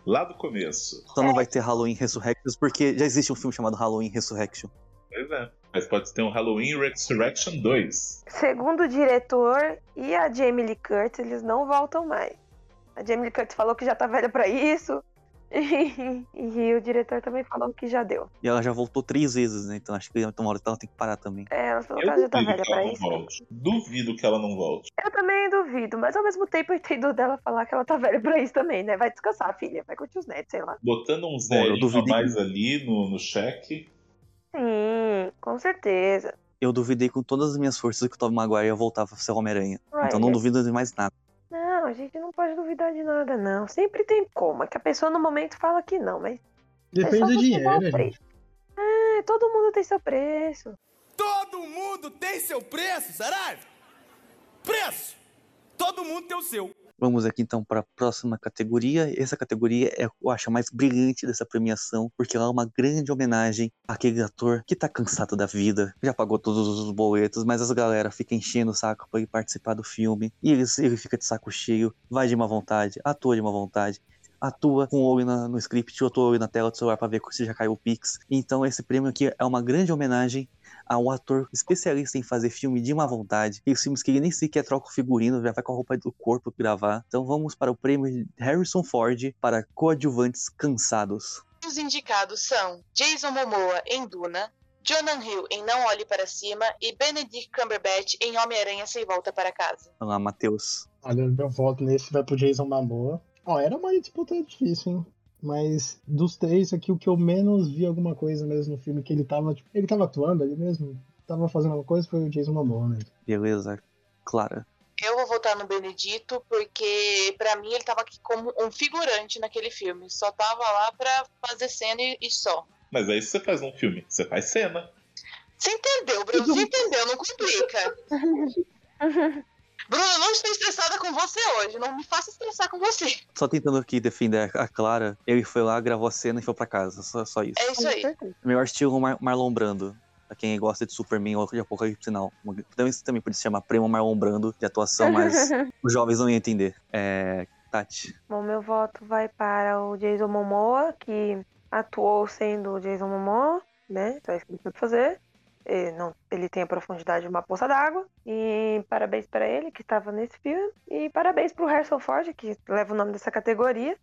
Lá do começo. Então não vai ter Halloween Resurrection, porque já existe um filme chamado Halloween Resurrection. Pois é. Mas pode ter um Halloween Resurrection 2. Segundo o diretor e a Jamie Lee Curtis, eles não voltam mais. A Jamie Lee Curtis falou que já tá velha para isso. (laughs) e o diretor também falou que já deu. E ela já voltou três vezes, né? Então acho que uma hora ela tem que parar também. É, ela falou que ela já tá velha pra isso. Volte. Duvido que ela não volte. Eu também duvido, mas ao mesmo tempo eu entendo dela falar que ela tá velha pra isso também, né? Vai descansar, filha. Vai curtir os netos, sei lá. Botando um zero a mais ali no, no cheque. Sim, com certeza. Eu duvidei com todas as minhas forças que o Tom Maguire ia voltar pra ser Homem-Aranha. Então não duvido de mais nada. Não, a gente não pode duvidar de nada, não. Sempre tem como. É que a pessoa no momento fala que não, mas. Depende do dinheiro, gente. É, todo mundo tem seu preço. Todo mundo tem seu preço, Saraiva! Preço! Todo mundo tem o seu. Vamos aqui então para a próxima categoria. Essa categoria é, eu acho, a mais brilhante dessa premiação, porque ela é uma grande homenagem àquele ator que tá cansado da vida, já pagou todos os boletos, mas as galera fica enchendo o saco para ele participar do filme, e ele, ele fica de saco cheio, vai de má vontade, atua de má vontade, atua com o olho no script, outro olho na tela do celular para ver se já caiu o Pix. Então esse prêmio aqui é uma grande homenagem a um ator especialista em fazer filme de má vontade, e filmes que ele nem sequer troca o figurino, já vai com a roupa do corpo gravar. Então vamos para o prêmio Harrison Ford para coadjuvantes cansados. Os indicados são Jason Momoa em Duna, Jonah Hill em Não Olhe Para Cima e Benedict Cumberbatch em Homem-Aranha Sem Volta Para Casa. Olá, Matheus. Olha, meu voto nesse vai pro Jason Momoa. Ó, era uma disputa difícil, hein? Mas dos três aqui, o que eu menos vi alguma coisa mesmo no filme, que ele tava, tipo, ele tava atuando ali mesmo, tava fazendo alguma coisa, foi o Jason Momoa mesmo. Beleza, Clara. Eu vou votar no Benedito porque, para mim, ele tava aqui como um figurante naquele filme. Só tava lá pra fazer cena e, e só. Mas aí você faz um filme, você faz cena. Você entendeu, Bruno? Você entendeu, não complica. (laughs) Bruna, não estou estressada com você hoje. Não me faça estressar com você. Só tentando aqui defender a Clara, ele foi lá, gravou a cena e foi pra casa. Só, só isso. É isso aí. Melhor estilo Mar Marlon Brando. Pra quem gosta de Superman ou de Apocalipse Sinal. Também, também podia se chamar Primo Marlon Brando de atuação, mas (laughs) os jovens não iam entender. É. Tati. Bom, meu voto vai para o Jason Momoa, que atuou sendo o Jason Momoa, né? Tá escrito fazer. Ele, não, ele tem a profundidade de uma poça d'água. E parabéns para ele que estava nesse filme. E parabéns para o Harrison Ford, que leva o nome dessa categoria.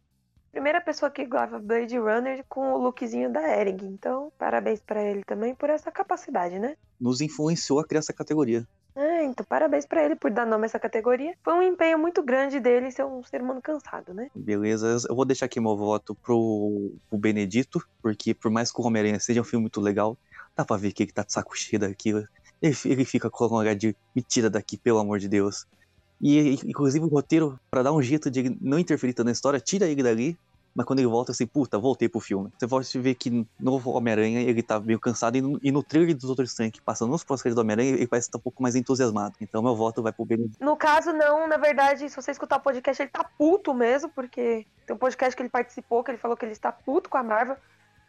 Primeira pessoa que grava Blade Runner com o lookzinho da Ering. Então, parabéns para ele também por essa capacidade, né? Nos influenciou a criar essa categoria. É, então parabéns para ele por dar nome a essa categoria. Foi um empenho muito grande dele ser um ser humano cansado, né? Beleza, eu vou deixar aqui meu voto pro, pro Benedito, porque por mais que o Homem-Aranha seja um filme muito legal, Dá pra ver que ele tá de saco cheio daquilo. Ele, ele fica com a olhar de me tira daqui, pelo amor de Deus. E inclusive o roteiro, para dar um jeito de não interferir tanto na história, tira ele dali mas quando ele volta, assim, puta, voltei pro filme. Você pode ver que no Homem-Aranha ele tá meio cansado e no, e no trailer dos outros Estranho, que passando nos pós do Homem-Aranha, ele parece estar um pouco mais entusiasmado. Então meu voto vai pro Benedict. No caso, não, na verdade, se você escutar o podcast, ele tá puto mesmo, porque tem um podcast que ele participou, que ele falou que ele está puto com a Marvel,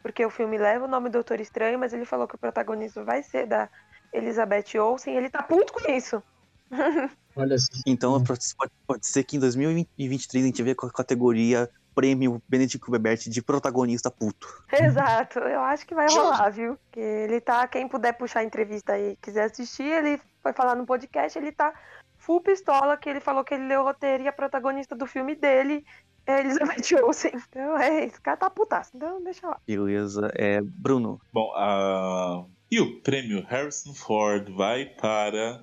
porque o filme leva o nome do Doutor Estranho, mas ele falou que o protagonista vai ser da Elizabeth Olsen, e ele tá puto com isso. (laughs) Olha só. Então pode, pode ser que em 2023 a gente vê com a categoria prêmio Benedict Cumberbatch de protagonista puto. Exato, eu acho que vai rolar, viu? Que ele tá, quem puder puxar a entrevista aí, quiser assistir, ele foi falar no podcast, ele tá full pistola, que ele falou que ele leu o roteiro e a protagonista do filme dele é Elizabeth (laughs) Olsen. Então é, esse cara tá putaço, então deixa lá. Beleza. É, Bruno, Bom, a... e o prêmio Harrison Ford vai para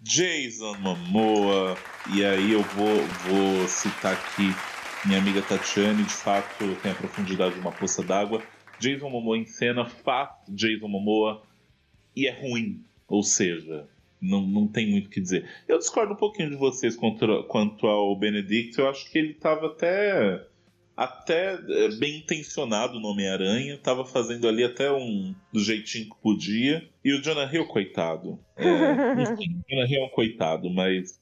Jason Momoa. E aí eu vou, vou citar aqui minha amiga Tatiane, de fato tem a profundidade de uma poça d'água. Jason Momoa em cena faz Jason Momoa e é ruim. Ou seja, não, não tem muito o que dizer. Eu discordo um pouquinho de vocês contra, quanto ao Benedict. Eu acho que ele estava até até é, bem intencionado no Homem-Aranha, estava fazendo ali até um do jeitinho que podia. E o Jonah Hill, coitado. É, enfim, o Jonah Hill é um coitado, mas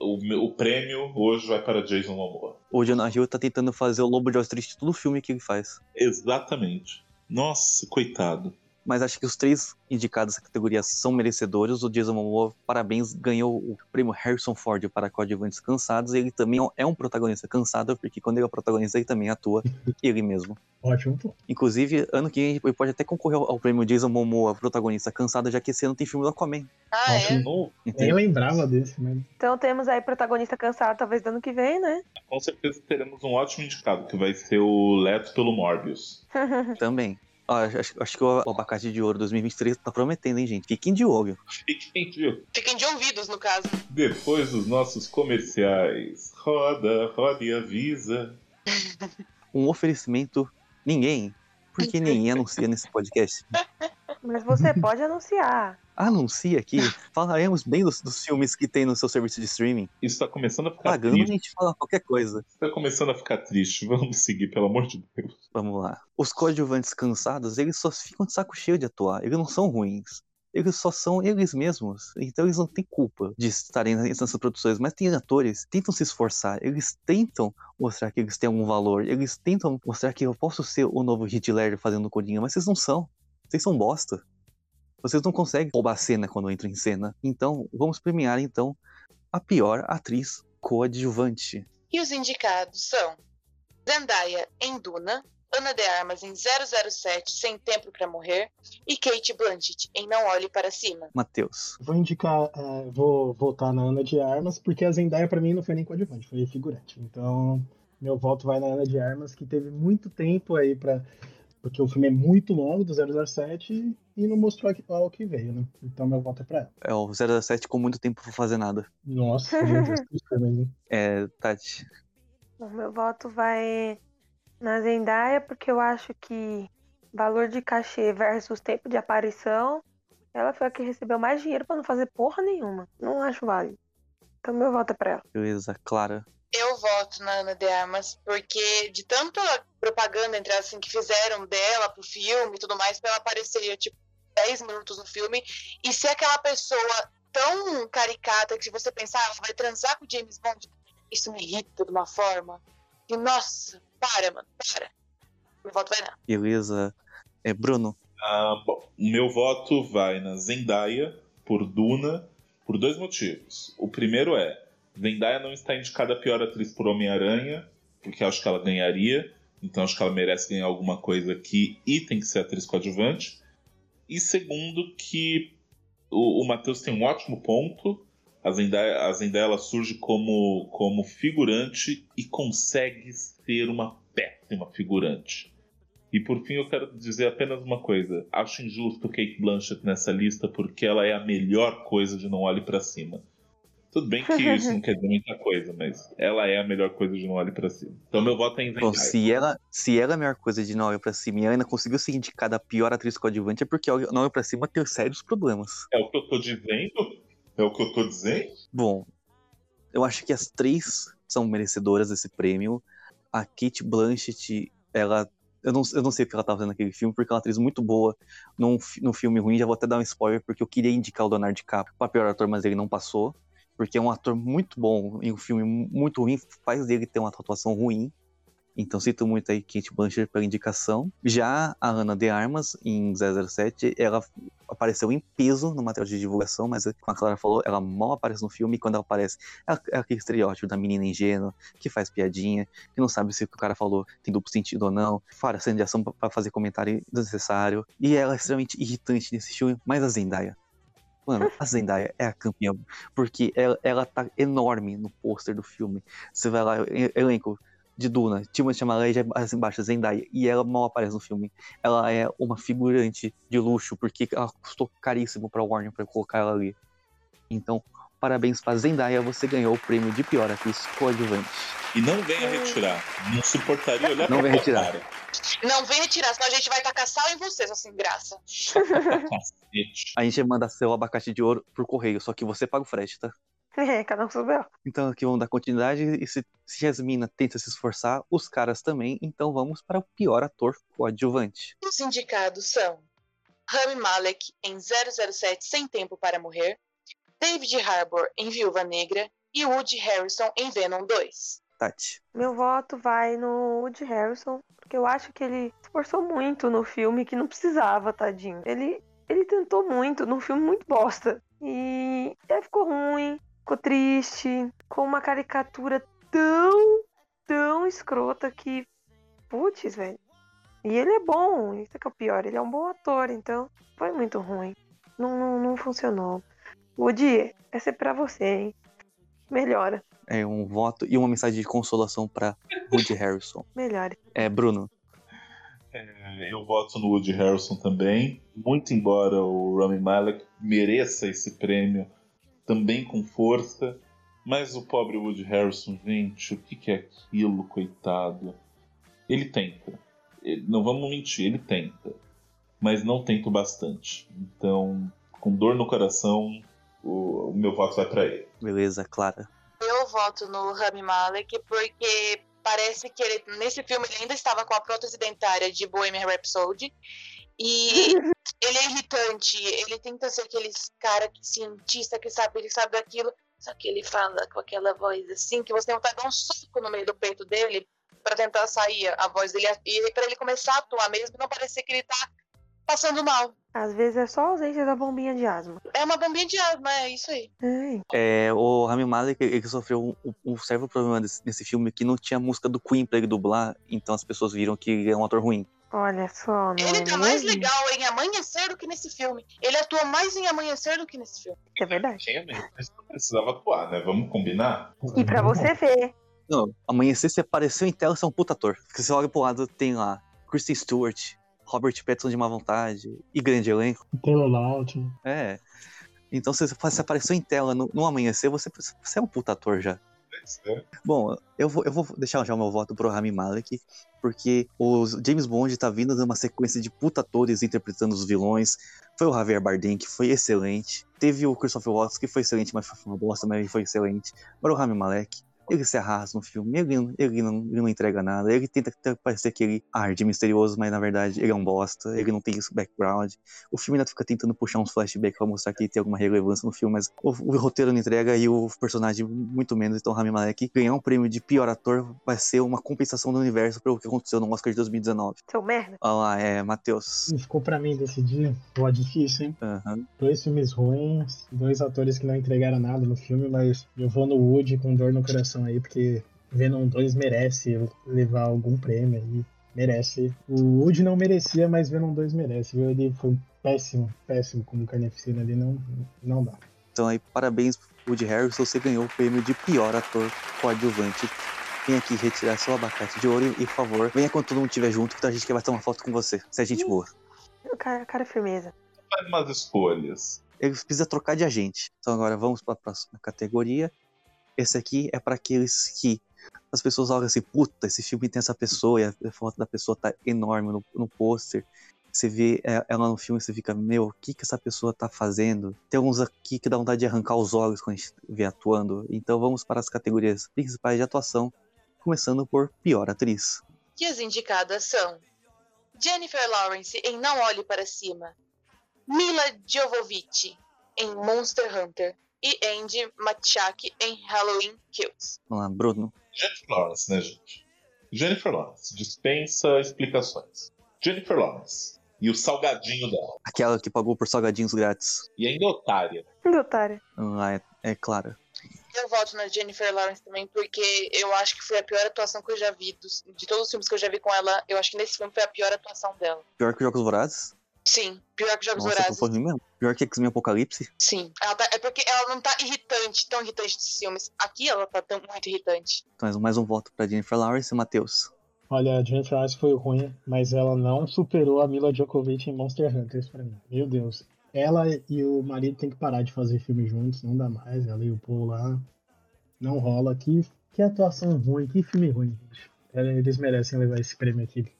o, o prêmio hoje vai para Jason Momoa. o Jonah Hill tá tentando fazer o Lobo de Wall Street todo filme que ele faz. Exatamente. Nossa, coitado. Mas acho que os três indicados nessa categoria são merecedores. O Jason Momoa, parabéns, ganhou o prêmio Harrison Ford para coadjuvantes cansados. Ele também é um protagonista cansado, porque quando ele é o protagonista, ele também atua (laughs) ele mesmo. Ótimo. pô. Inclusive, ano que vem ele pode até concorrer ao prêmio Jason Momoa, protagonista cansado, já que esse ano tem filme do Aquaman. Ah, é? Nem lembrava desse, mas Então temos aí protagonista cansado, talvez do ano que vem, né? com certeza teremos um ótimo indicado, que vai ser o Leto pelo Morbius. (laughs) (laughs) Também. Ó, acho, acho que o Abacate de Ouro 2023 tá prometendo, hein, gente? Fiquem de olho. Fiquem de Fiquem de ouvidos, no caso. Depois dos nossos comerciais, roda, roda e avisa. Um oferecimento, ninguém. Porque (laughs) ninguém anuncia nesse podcast. Mas você (laughs) pode anunciar. Anuncia aqui. Falaremos bem dos, dos filmes que tem no seu serviço de streaming. Isso tá começando a ficar Pagando, a triste. gente fala qualquer coisa. Tá começando a ficar triste. Vamos seguir, pelo amor de Deus. Vamos lá. Os coadjuvantes cansados, eles só ficam de saco cheio de atuar. Eles não são ruins. Eles só são eles mesmos. Então eles não têm culpa de estarem nessas produções. Mas tem atores que tentam se esforçar. Eles tentam mostrar que eles têm algum valor. Eles tentam mostrar que eu posso ser o novo Ledger fazendo Coringa. Mas vocês não são. Vocês são bosta. Vocês não conseguem roubar a cena quando entram em cena. Então, vamos premiar então a pior atriz coadjuvante. E os indicados são Zendaya em Duna, Ana de Armas em 007 Sem Tempo pra Morrer e Kate Blanchett em Não Olhe Para Cima. Matheus. vou indicar, é, vou votar na Ana de Armas, porque a Zendaya pra mim não foi nem coadjuvante, foi figurante. Então, meu voto vai na Ana de Armas, que teve muito tempo aí pra. Porque o filme é muito longo, do 007, e não mostrou aqui- ao que veio, né? Então, meu voto é pra ela. É o 07 com muito tempo pra fazer nada. Nossa, meu Deus? (laughs) É, Tati. O meu voto vai na Zendaya, porque eu acho que valor de cachê versus tempo de aparição, ela foi a que recebeu mais dinheiro pra não fazer porra nenhuma. Não acho válido. Então meu voto é pra ela. Beleza, Clara. Eu voto na Ana de Armas porque de tanta propaganda entre assim que fizeram dela pro filme e tudo mais, pra ela aparecer tipo 10 minutos no filme e ser aquela pessoa tão caricata que se você pensar, ah, ela vai transar com o James Bond, isso me irrita de uma forma. E nossa, para, mano, para. Meu voto vai nela. Beleza. É, Bruno. Ah, bom, o meu voto vai na Zendaya por Duna por dois motivos. O primeiro é Zendaya não está indicada a pior atriz por Homem-Aranha, porque acho que ela ganharia. Então acho que ela merece ganhar alguma coisa aqui e tem que ser atriz coadjuvante. E segundo, que o, o Matheus tem um ótimo ponto. A Zendaya, a Zendaya surge como, como figurante e consegue ser uma péssima figurante. E por fim eu quero dizer apenas uma coisa. Acho injusto Kate Blanchett nessa lista porque ela é a melhor coisa de Não Olhe Pra Cima. Tudo bem que isso não quer dizer muita coisa, mas ela é a melhor coisa de Não Olhe Pra Cima. Então meu voto é em Bom, se ela, se ela é a melhor coisa de Não Olha Pra Cima e ela ainda conseguiu ser indicada a pior atriz coadjuvante, é porque Não Olha Pra Cima tem sérios problemas. É o que eu tô dizendo? É o que eu tô dizendo? Bom, eu acho que as três são merecedoras desse prêmio. a Kate Blanchett, ela. Eu não, eu não sei o que ela tava fazendo naquele filme, porque ela é uma atriz muito boa num, num filme ruim. Já vou até dar um spoiler, porque eu queria indicar o Leonardo DiCaprio pra pior ator, mas ele não passou. Porque é um ator muito bom em um filme muito ruim, faz dele ter uma atuação ruim. Então sinto muito aí Kate Blanchett pela indicação. Já a Ana de Armas, em 007, ela apareceu em peso no material de divulgação, mas como a Clara falou, ela mal aparece no filme e quando ela aparece é é aquele estereótipo da menina ingênua, que faz piadinha, que não sabe se o que o cara falou tem duplo sentido ou não, fora cena de ação pra fazer comentário desnecessário. E ela é extremamente irritante nesse filme, mas a Zendaya. Mano, a Zendaya é a campeã, porque ela, ela tá enorme no pôster do filme. Você vai lá, elenco de Duna, Timothée Chalamet já aparece embaixo, Zendaya, e ela mal aparece no filme. Ela é uma figurante de luxo, porque ela custou caríssimo pra Warner pra colocar ela ali. Então, parabéns pra Zendaya, você ganhou o prêmio de pior atriz coadjuvante. E não venha retirar. Não suportaria olhar Não pra venha tua retirar. cara. Não vem retirar, senão a gente vai tacar sal em você, sua sem graça. Cacete. A gente manda seu abacate de ouro por correio, só que você paga o frete, tá? (laughs) É, cada um souber. Então aqui vamos dar continuidade, e se, se Jasmina tenta se esforçar, os caras também, então vamos para o pior ator coadjuvante. Os indicados são Rami Malek em 007 Sem Tempo para Morrer, David Harbour em Viúva Negra e Woody Harrison em Venom 2. Tati. Meu voto vai no Woody Harrison, porque eu acho que ele esforçou muito no filme que não precisava, tadinho. Ele, ele tentou muito num filme muito bosta. E aí ficou ruim, ficou triste, com uma caricatura tão, tão escrota que. Putz, velho. E ele é bom, isso é que é o pior, ele é um bom ator, então foi muito ruim. Não, não, não funcionou. Woody, essa é pra você, hein? Melhora, É um voto e uma mensagem de consolação para Woody (laughs) Harrison. melhore. É, Bruno. É, Eu voto no Woody Harrison também. Muito embora o Rami Malek mereça esse prêmio também com força. Mas o pobre Woody Harrison, gente, o que, que é aquilo, coitado? Ele tenta. Ele- não vamos mentir, ele tenta. Mas não tenta o bastante. Então, com dor no coração, o, o meu voto vai para ele. Beleza, Clara. Eu voto no Rami Malek porque parece que ele, nesse filme ele ainda estava com a prótese dentária de Bohemian Rhapsody. E (laughs) ele é irritante, ele tenta ser aquele cara que cientista que sabe, ele sabe daquilo, só que ele fala com aquela voz assim que você tem vontade de dar um soco no meio do peito dele para tentar sair a voz dele e para ele começar a atuar mesmo e não parecer que ele tá passando mal. Às vezes é só a ausência da bombinha de asma. É uma bombinha de asma, é isso aí. É, É, o Rami Malek ele sofreu um, um sério problema desse- nesse filme que não tinha música do Queen pra ele dublar, então as pessoas viram que ele é um ator ruim. olha só, não Ele tá mais legal em Amanhecer do que nesse filme. Ele atua mais em Amanhecer do que nesse filme. É verdade. Mas não precisava atuar, né? Vamos combinar? E pra você ver, Não, amanhecer você apareceu em tela, você é um puta ator. Porque você olha pro lado, tem lá Kristen Stewart, Robert Pattinson de má vontade e grande elenco. Taylor Lautner. É. Então se você apareceu em tela no, no amanhecer, você, você é um puta ator já. Bom, eu vou, eu vou deixar já o meu voto pro Rami Malek, porque o James Bond tá vindo numa sequência de puta atores interpretando os vilões. Foi o Javier Bardem, que foi excelente. Teve o Christopher Waltz, que foi excelente, mas foi uma bosta, mas ele foi excelente. Agora o Rami Malek, ele se arrasta no filme, ele, não- ele, não, ele não entrega nada, ele tenta ter- parecer aquele ar de misterioso, mas na verdade ele é um bosta, ele não tem esse background. O filme ainda fica tentando puxar uns flashbacks pra mostrar que tem alguma relevância no filme, mas o, o roteiro não entrega e o personagem muito menos. Então, Rami Malek ganhar um prêmio de pior ator vai ser uma compensação do universo pelo que aconteceu no Oscar de 2019. seu merda. Olha lá, é Matheus. Ficou pra mim decidir. Pô, é difícil, hein? Aham. Dois filmes ruins, dois atores que não entregaram nada no filme, mas eu vou no Woody com dor no coração aí, porque Venom 2 merece levar algum prêmio aí. Merece. O Woody não merecia, mas Venom 2 merece, viu? Ele foi péssimo, péssimo como carnificina ali, não, não dá. Então aí, parabéns, Woody Harrison, você ganhou o prêmio de pior ator coadjuvante. Vem aqui retirar seu abacate de ouro e, por favor, venha quando todo mundo estiver junto, que a gente quer bater uma foto com você. Você é gente boa. Cara, cara firmeza. Faz umas escolhas. Ele precisa trocar de agente. Então agora vamos para a próxima categoria. Esse aqui é para aqueles que as pessoas olham assim, puta, esse filme tem essa pessoa e a foto da pessoa tá enorme no, no pôster. Você vê é, ela no filme e você fica, meu, o que que essa pessoa tá fazendo? Tem alguns aqui que dá vontade de arrancar os olhos quando a gente vê atuando. Então vamos para as categorias principais de atuação. começando por pior atriz. E as indicadas são Jennifer Lawrence em Não Olhe Para Cima, Mila Jovovich em Monster Hunter e Andy Machak em Halloween Kills. Vamos lá, Bruno. Jennifer Lawrence, né, gente? Jennifer Lawrence, dispensa explicações. Jennifer Lawrence. E o salgadinho dela. Aquela que pagou por salgadinhos grátis. E ainda é otária. Que otário. Ah, é, é claro. Eu voto na Jennifer Lawrence também, porque eu acho que foi a pior atuação que eu já vi. Dos, de todos os filmes que eu já vi com ela, eu acho que nesse filme foi a pior atuação dela. Pior que Jogos Vorazes? Sim, pior que Jogos Nossa, Vorazes. ruim mesmo. Pior que X-Men Apocalipse? Sim. Ela tá- é porque ela não tá irritante, tão irritante desses filmes. Aqui ela tá tão, muito irritante. Então, mais um- mais um voto pra Jennifer Lawrence e Matheus. Olha, a Jennifer Lawrence foi ruim, mas ela não superou a Mila Djokovic em Monster Hunters pra mim. Meu Deus. Ela e o marido tem que parar de fazer filme juntos, não dá mais. Ela e o Paul lá. Não rola. Que, que atuação ruim, que filme ruim. gente. Eles merecem levar esse prêmio aqui.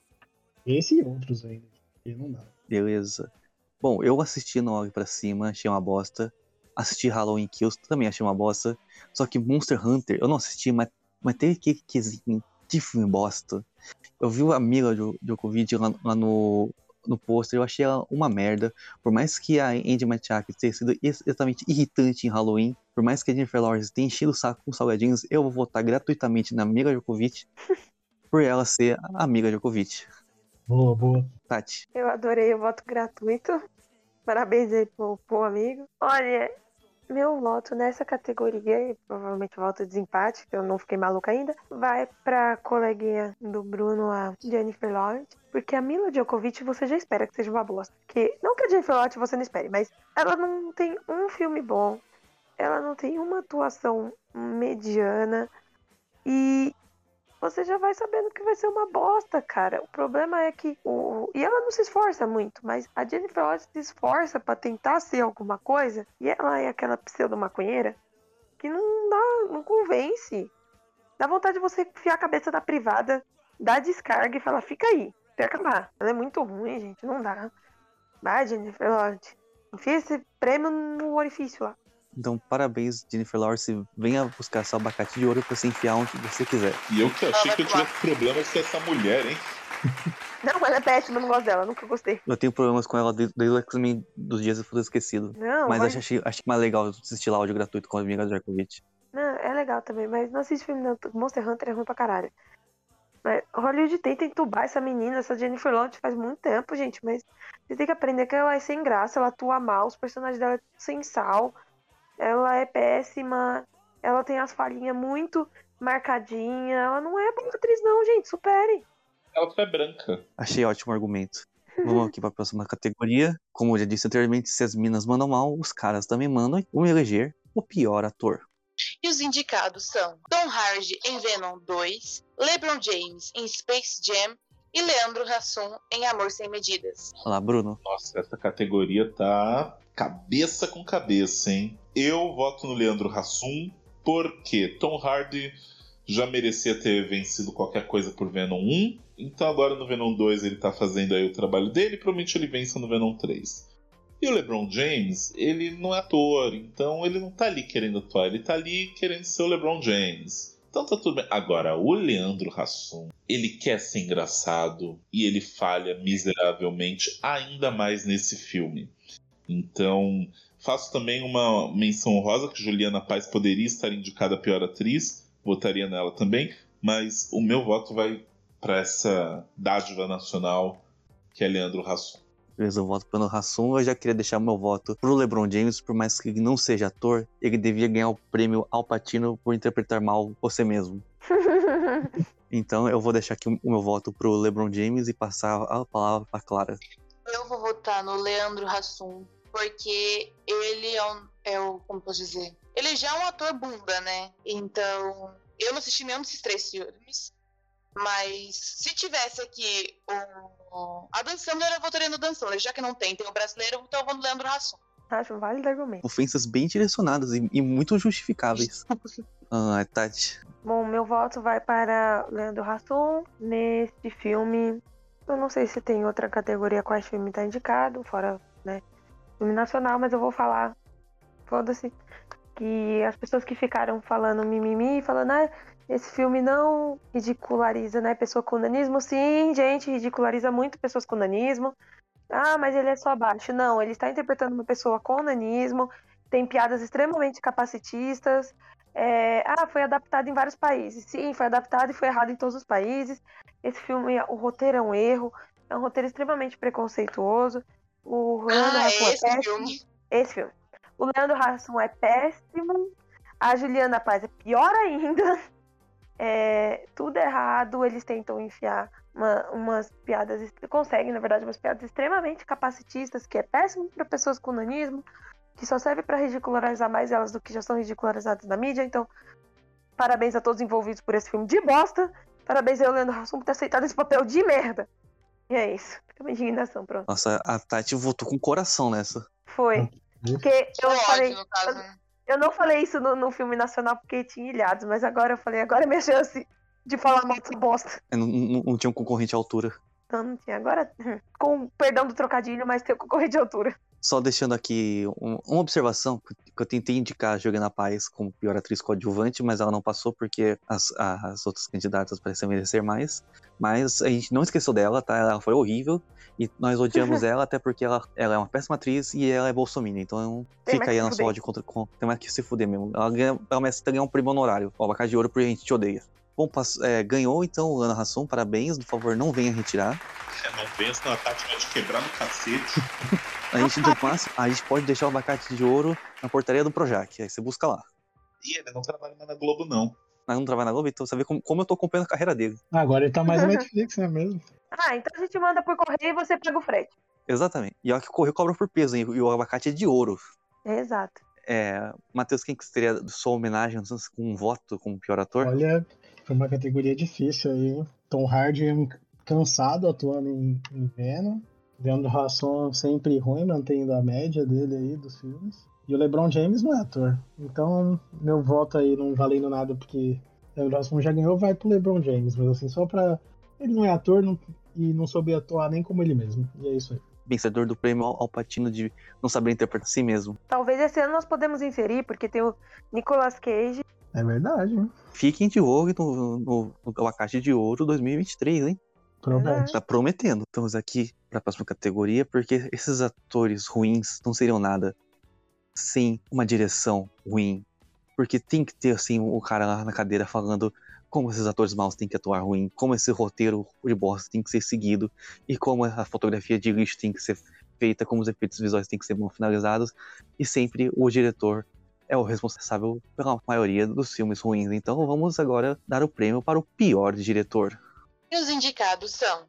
Esse e outros ainda. Porque não dá. Beleza. Bom, eu assisti No Olho Pra Cima, achei uma bosta. Assisti Halloween Kills, também achei uma bosta. Só que Monster Hunter, eu não assisti, mas, mas tem aquele quesinho de filme bosta. Eu vi a Mila Jo- Djokovic lá, lá no, no pôster, eu achei ela uma merda. Por mais que a Andy Machak tenha sido exatamente irritante em Halloween, por mais que a Jennifer Lawrence tenha enchido o saco com salgadinhos, eu vou votar gratuitamente na Mila Djokovic (laughs) por ela ser a Mila Djokovic. Boa, boa. Tati, Eu adorei o voto gratuito. Parabéns aí pro, pro amigo. Olha, meu voto nessa categoria, e provavelmente voto de desempate, que eu não fiquei maluca ainda, vai pra coleguinha do Bruno, a Jennifer Lawrence. Porque a Mila Djokovic você já espera que seja uma bosta. Porque, não que a Jennifer Lawrence você não espere, mas ela não tem um filme bom. Ela não tem uma atuação mediana. E você já vai sabendo que vai ser uma bosta, cara. O problema é que o e ela não se esforça muito, mas a Jennifer Lawrence se esforça pra tentar ser alguma coisa e ela é aquela pseudo maconheira que não dá, não convence. Dá vontade de você enfiar a cabeça da privada, dar descarga e falar, fica aí, até acabar. Ela é muito ruim, gente, não dá. Vai, Jennifer Lawrence. Enfia esse prêmio no orifício lá. Então, parabéns, Jennifer Lawrence. Venha buscar seu abacate de ouro pra você enfiar onde você quiser. E eu que achei que eu tivesse problemas com essa mulher, hein? Não, ela é péssima, eu não gosto dela, nunca gostei. Eu tenho problemas com ela desde, desde o X-Men dos dias do futuro esquecido. Não, Mas mas- achei, achei mais legal assistir lá áudio gratuito com a amiga Djokovic. Não, é legal também, mas não assiste filme não. Monster Hunter é ruim pra caralho. Mas Hollywood tenta entubar essa menina, essa Jennifer Lawrence faz muito tempo, gente, mas você tem que aprender que ela é sem graça, ela atua mal, os personagens dela é sem sal, ela é péssima, ela tem as falhinhas muito marcadinhas, ela não é boa atriz não, gente, supere. Ela só é branca. Achei ótimo argumento. Vamos aqui pra próxima categoria. Como eu já disse anteriormente, se as minas mandam mal, os caras também mandam. Vamos eleger o pior ator. E os indicados são Tom Hardy em Venom 2, LeBron James em Space Jam e Leandro Hassum em Amor Sem Medidas. Olha lá, Bruno. Nossa, essa categoria tá cabeça com cabeça, hein? Eu voto no Leandro Hassum, porque Tom Hardy já merecia ter vencido qualquer coisa por Venom 1. Então agora no Venom 2 ele tá fazendo aí o trabalho dele, provavelmente ele vença no Venom 3. E o LeBron James, ele não é ator, então ele não tá ali querendo atuar, ele tá ali querendo ser o LeBron James. Então tá tudo bem. Agora, o Leandro Hassum, ele quer ser engraçado e ele falha miseravelmente ainda mais nesse filme. Então, faço também uma menção honrosa que Juliana Paz poderia estar indicada a pior atriz, votaria nela também, mas o meu voto vai para essa dádiva nacional que é Leandro Hassum. Beleza, eu voto pelo Hassum. Eu já queria deixar meu voto pro LeBron James, por mais que ele não seja ator, ele devia ganhar o prêmio Al Pacino por interpretar mal você mesmo. (laughs) Então eu vou deixar aqui o meu voto pro LeBron James e passar a palavra pra Clara. Eu vou votar no Leandro Hassum, porque ele é, um, é o. Como posso dizer? Ele já é um ator bunda, né? Então. Eu não assisti nenhum desses três filmes. Mas se tivesse aqui o. A Dan Sandler, eu votaria no Dan Sandler. Já que não tem, tem o brasileiro, então eu vou no Leandro Hassum. Acho válido argumento. Ofensas bem direcionadas e, e muito justificáveis. Ah, (laughs) Tati. Bom, meu voto vai para Leandro Hassum neste filme. Eu não sei se tem outra categoria qual filme tá indicado, fora, né, filme nacional, mas eu vou falar, foda-se, que as pessoas que ficaram falando mimimi, falando, ah, Esse filme não ridiculariza, né, pessoa com nanismo. Sim, gente, ridiculariza muito pessoas com nanismo. Ah, mas ele é só baixo. Não, ele está interpretando uma pessoa com nanismo. Tem piadas extremamente capacitistas. É, ah, foi adaptado em vários países. Sim, foi adaptado e foi errado em todos os países. Esse filme, o roteiro é um erro. É um roteiro extremamente preconceituoso. O Leandro Ah, Hassum é esse péssimo. filme. Esse filme. O Leandro Hassum é péssimo. A Juliana Paz é pior ainda. (laughs) É, tudo errado. Eles tentam enfiar uma- umas piadas. Conseguem, na verdade, umas piadas extremamente capacitistas, que é péssimo para pessoas com nanismo, que só serve para ridicularizar mais elas do que já são ridicularizadas na mídia. Então, parabéns a todos envolvidos por esse filme de bosta. Parabéns ao Leandro Hassum por ter aceitado esse papel de merda. E é isso. Fica uma indignação, pronto. Nossa, a Tati votou com coração nessa. Foi. Porque eu falei. caso. né? Eu não falei isso no, no filme nacional porque tinha ilhados, mas agora eu falei, agora é minha chance de falar mal dessa bosta. É, Não, não- não tinha um concorrente à altura. Não, não tinha. Agora, com perdão do trocadilho, mas tem o concorrente de altura. Só deixando aqui um- uma observação, que eu tentei indicar a Juliana Paz como pior atriz coadjuvante, mas ela não passou porque as, as outras candidatas pareciam merecer mais. Mas a gente não esqueceu dela, tá? Ela foi horrível e nós odiamos (laughs) ela até porque ela, ela é uma péssima atriz e ela é bolsominion. Então Tem fica aí que a nossa fuder. ódio contra. Com, tem mais que se fuder mesmo. Ela, ganha, ela merece ganhar um prêmio honorário. O abacate de ouro porque a gente te odeia. Bom, é, ganhou então Ana Hassum, parabéns. Por favor, não venha retirar. É, não venha, senão a Tati vai te quebrar no cacete. (laughs) A gente, do máximo, a gente pode deixar o abacate de ouro na portaria do Projac. Aí você busca lá. E ele não trabalha mais na Globo, não. Mas não trabalha na Globo, então você vê como, como eu tô acompanhando a carreira dele. Ah, Agora ele tá mais na (laughs) Netflix, não é mesmo? Ah, então a gente manda por correio e você pega o frete. Exatamente. E olha que o correio cobra por peso, hein? E o abacate é de ouro. Exato. É, Matheus, quem que seria sua homenagem com um voto como pior ator? Olha, foi uma categoria difícil aí. hein? Tom Hardy cansado atuando em, em Venom. Leandro Hasson sempre ruim, mantendo a média dele aí dos filmes. E o LeBron James não é ator. Então, meu voto aí não valendo nada porque Leandro Hasson já ganhou, vai pro LeBron James. Mas assim, só pra. Ele não é ator não- e não soube atuar nem como ele mesmo. E é isso aí. Vencedor do prêmio Al Pacino de não saber interpretar a si mesmo. Talvez esse ano nós podemos inserir, porque tem o Nicolas Cage. É verdade, hein? Fiquem de olho no, no, no abacate de ouro 2023, hein? Promete. Tá prometendo. Estamos aqui para a próxima categoria, porque esses atores ruins não seriam nada sem uma direção ruim. Porque tem que ter, assim, o cara lá na cadeira falando como esses atores maus têm que atuar ruim, como esse roteiro de bosta tem que ser seguido, e como a fotografia de lixo tem que ser feita, como os efeitos visuais têm que ser bem finalizados, e sempre o diretor é o responsável pela maioria dos filmes ruins. Então vamos agora dar o prêmio para o pior diretor. E os indicados são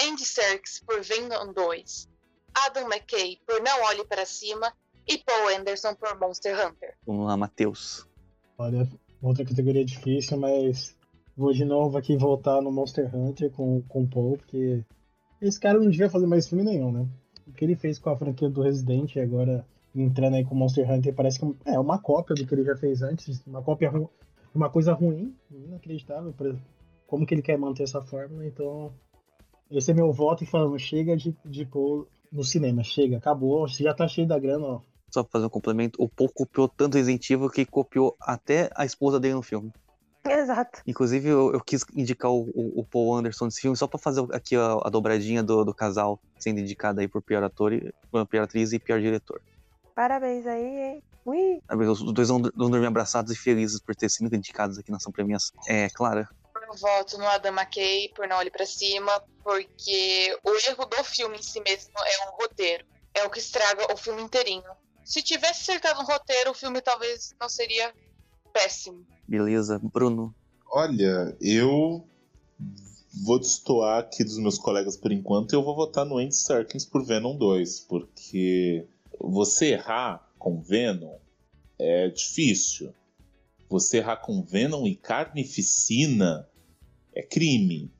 Andy Serkis por Venom 2, Adam McKay por Não Olhe Para Cima e Paul Anderson por Monster Hunter. Vamos lá, Matheus. Olha, outra categoria difícil, mas vou de novo aqui voltar no Monster Hunter com, com o Paul, porque esse cara não devia fazer mais filme nenhum, né? O que ele fez com a franquia do Resident e agora entrando aí com o Monster Hunter parece que é uma cópia do que ele já fez antes, uma cópia ru- uma coisa ruim, inacreditável, como que ele quer manter essa fórmula, então esse é meu voto e falando, chega de, de Paul no cinema, chega, acabou, já tá cheio da grana, ó. Só pra fazer um complemento, o Paul copiou tanto Resident Evil que copiou até a esposa dele no filme. Exato. Inclusive, eu, eu quis indicar o, o- o Paul Anderson nesse filme só pra fazer aqui a, a dobradinha do, do casal sendo indicado aí por pior ator, e- pior atriz e pior diretor. Parabéns aí, hein? Ui, Os dois vão, vão dormir abraçados e felizes por ter sido indicados aqui nessa premiação. É, Clara, voto no Adam McKay por Não Olhe Para Cima, porque o erro do filme em si mesmo é o roteiro. É o que estraga o filme inteirinho. Se tivesse acertado um roteiro, o filme talvez não seria péssimo. beleza. Bruno, Olha, eu vou destoar aqui dos meus colegas por enquanto e eu vou votar no Andy Serkins por Venom 2, porque você errar com Venom é difícil. Você errar com Venom e carnificina é crime.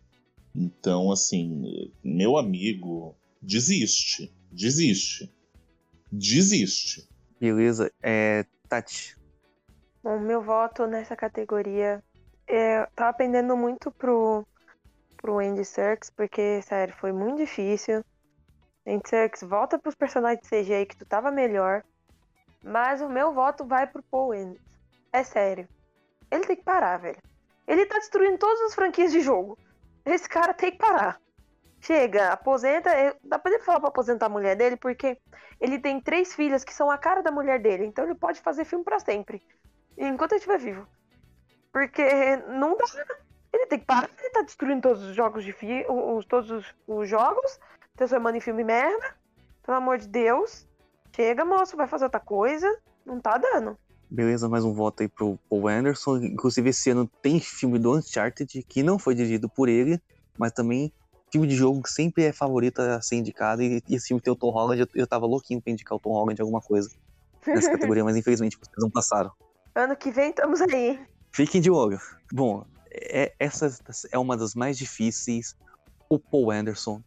Então, assim, meu amigo, desiste. Desiste. Desiste. beleza. É, Tati, Bom, meu voto nessa categoria é, tava pendendo muito pro, pro Andy Serkis, porque, sério, foi muito difícil. Andy Serkis, volta pros personagens CG aí que tu tava melhor. Mas o meu voto vai pro Paul Anderson. É sério. Ele tem que parar, velho. Ele tá destruindo todas as franquias de jogo. Esse cara tem que parar. Chega, aposenta. é, Dá pra ele falar pra aposentar a mulher dele, porque ele tem três filhas que são a cara da mulher dele. Então ele pode fazer filme pra sempre. Enquanto ele estiver vivo. Porque não dá. Ele tem que parar. Ele tá destruindo todos os jogos de fi... os, todos os, os jogos, transformando em filme merda. Pelo amor de Deus. Chega, moço, vai fazer outra coisa. Não tá dando. Beleza, mais um voto aí pro Paul Anderson. Inclusive, esse ano tem filme do Uncharted, que não foi dirigido por ele, mas também filme de jogo que sempre é favorito a ser indicado. E, e esse filme tem o Tom Holland, eu, eu tava louquinho pra indicar o Tom Holland em alguma coisa nessa (laughs) categoria, mas infelizmente vocês não passaram. Ano que vem estamos aí. Fiquem de olho. Bom, é- essa é uma das mais difíceis. O Paul Anderson,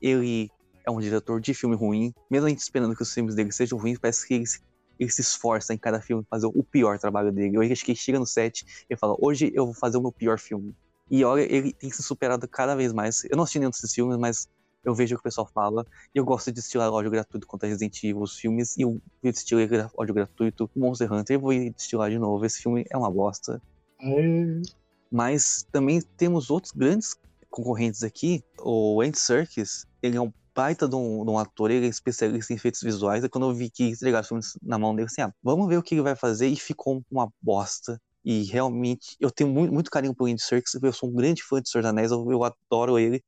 ele é um diretor de filme ruim. Mesmo a gente esperando que os filmes dele sejam ruins, parece que ele se, ele se esforça em cada filme fazer o pior trabalho dele. Eu acho que ele chega no set e fala: Hoje eu vou fazer o meu pior filme. E olha, ele tem se superado cada vez mais. Eu não assisti nenhum desses filmes, mas eu vejo o que o pessoal fala. E eu gosto de estilar ódio gratuito contra Resident Evil, os filmes. E eu estilei ódio gratuito Monster Hunter. Eu vou estilar de novo. Esse filme é uma bosta. Aê. Mas também temos outros grandes concorrentes aqui. O Andy Serkis, ele é um baita de um, de um ator, ele é especialista em efeitos visuais. E quando eu vi que entregaram os filmes na mão dele, assim, ah, vamos ver o que ele vai fazer. E ficou uma bosta. E realmente, eu tenho muito, muito carinho pelo Andy Serkis. Eu sou um grande fã de Senhor dos Anéis, eu, eu adoro ele.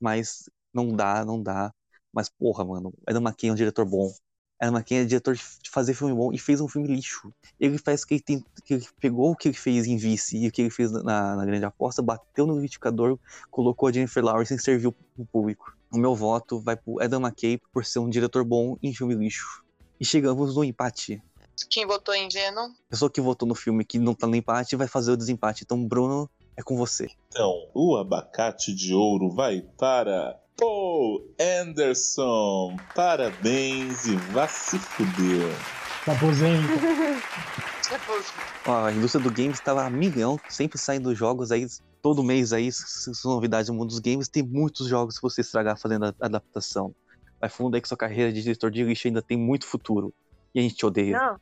Mas não dá, não dá. Mas, porra, mano, Adam McKay é um diretor bom. Adam McKay é diretor de fazer filme bom e fez um filme lixo. Ele faz que ele, tem, que ele pegou o que ele fez em Vice e o que ele fez na, na Grande Aposta, bateu no liquidificador, colocou a Jennifer Lawrence e serviu pro público. O meu voto vai pro Adam McKay por ser um diretor bom em filme lixo. E chegamos no empate. Quem votou em Venom? A pessoa que votou no filme que não tá no empate vai fazer o desempate. Então, Bruno, é com você. Então, o abacate de ouro vai para Paul Anderson. Parabéns e vá se fuder. Se aposenta. (laughs) Ó, a indústria do games estava a milhão, sempre saindo jogos aí, todo mês aí, s- s- novidades no mundo dos games, tem muitos jogos que você estragar fazendo a adaptação. Vai fundo aí que sua carreira de diretor de lixo ainda tem muito futuro. E a gente te odeia. Não,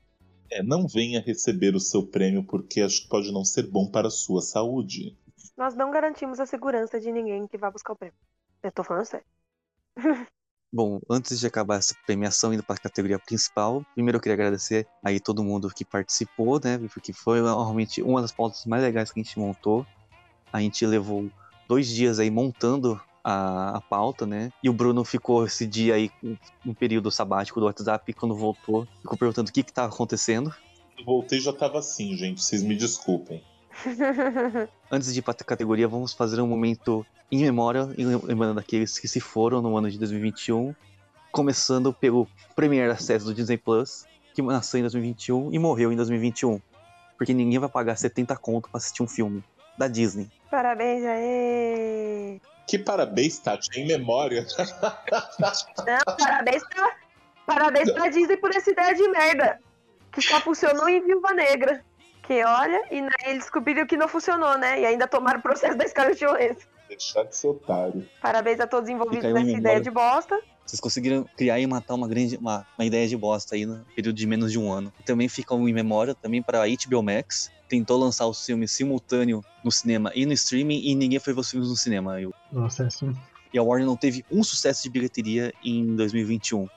É, não venha receber o seu prêmio porque acho que pode não ser bom para a sua saúde. nós não garantimos a segurança de ninguém que vá buscar o prêmio. Eu tô falando sério. (laughs) Bom, antes de acabar essa premiação indo para a categoria principal, primeiro eu queria agradecer aí todo mundo que participou, né? Porque foi realmente uma das pautas mais legais que a gente montou. A gente levou dois dias aí montando a, a pauta, né? E o Bruno ficou esse dia aí com um período sabático do WhatsApp e quando voltou, ficou perguntando o que que tava acontecendo. Eu voltei e já tava assim, gente. Vocês me desculpem. (laughs) Antes de ir para a categoria, vamos fazer um momento em memória, lem- lembrando daqueles que se foram no ano de 2021, começando pelo Premier Access do Disney Plus, que nasceu em 2021 e morreu em 2021. Porque ninguém vai pagar 70 conto pra assistir um filme da Disney. Parabéns aí. Que parabéns, Tati, em memória. Não, parabéns pra, parabéns pra Disney por essa ideia de merda. Que só funcionou em Viúva Negra. Que olha, e né, eles descobriram que não funcionou, né? E ainda tomaram o processo da Scarlett Johansson. Deixar de ser otário. Parabéns a todos envolvidos nessa ideia de bosta. Vocês conseguiram criar e matar uma grande uma, uma ideia de bosta aí no período de menos de um ano. Também fica um em memória também para a HBO Max. Tentou lançar os filmes simultâneo no cinema e no streaming e ninguém foi ver os filmes no cinema. E Nossa, é assim. E a Warner não teve um sucesso de bilheteria em 2021,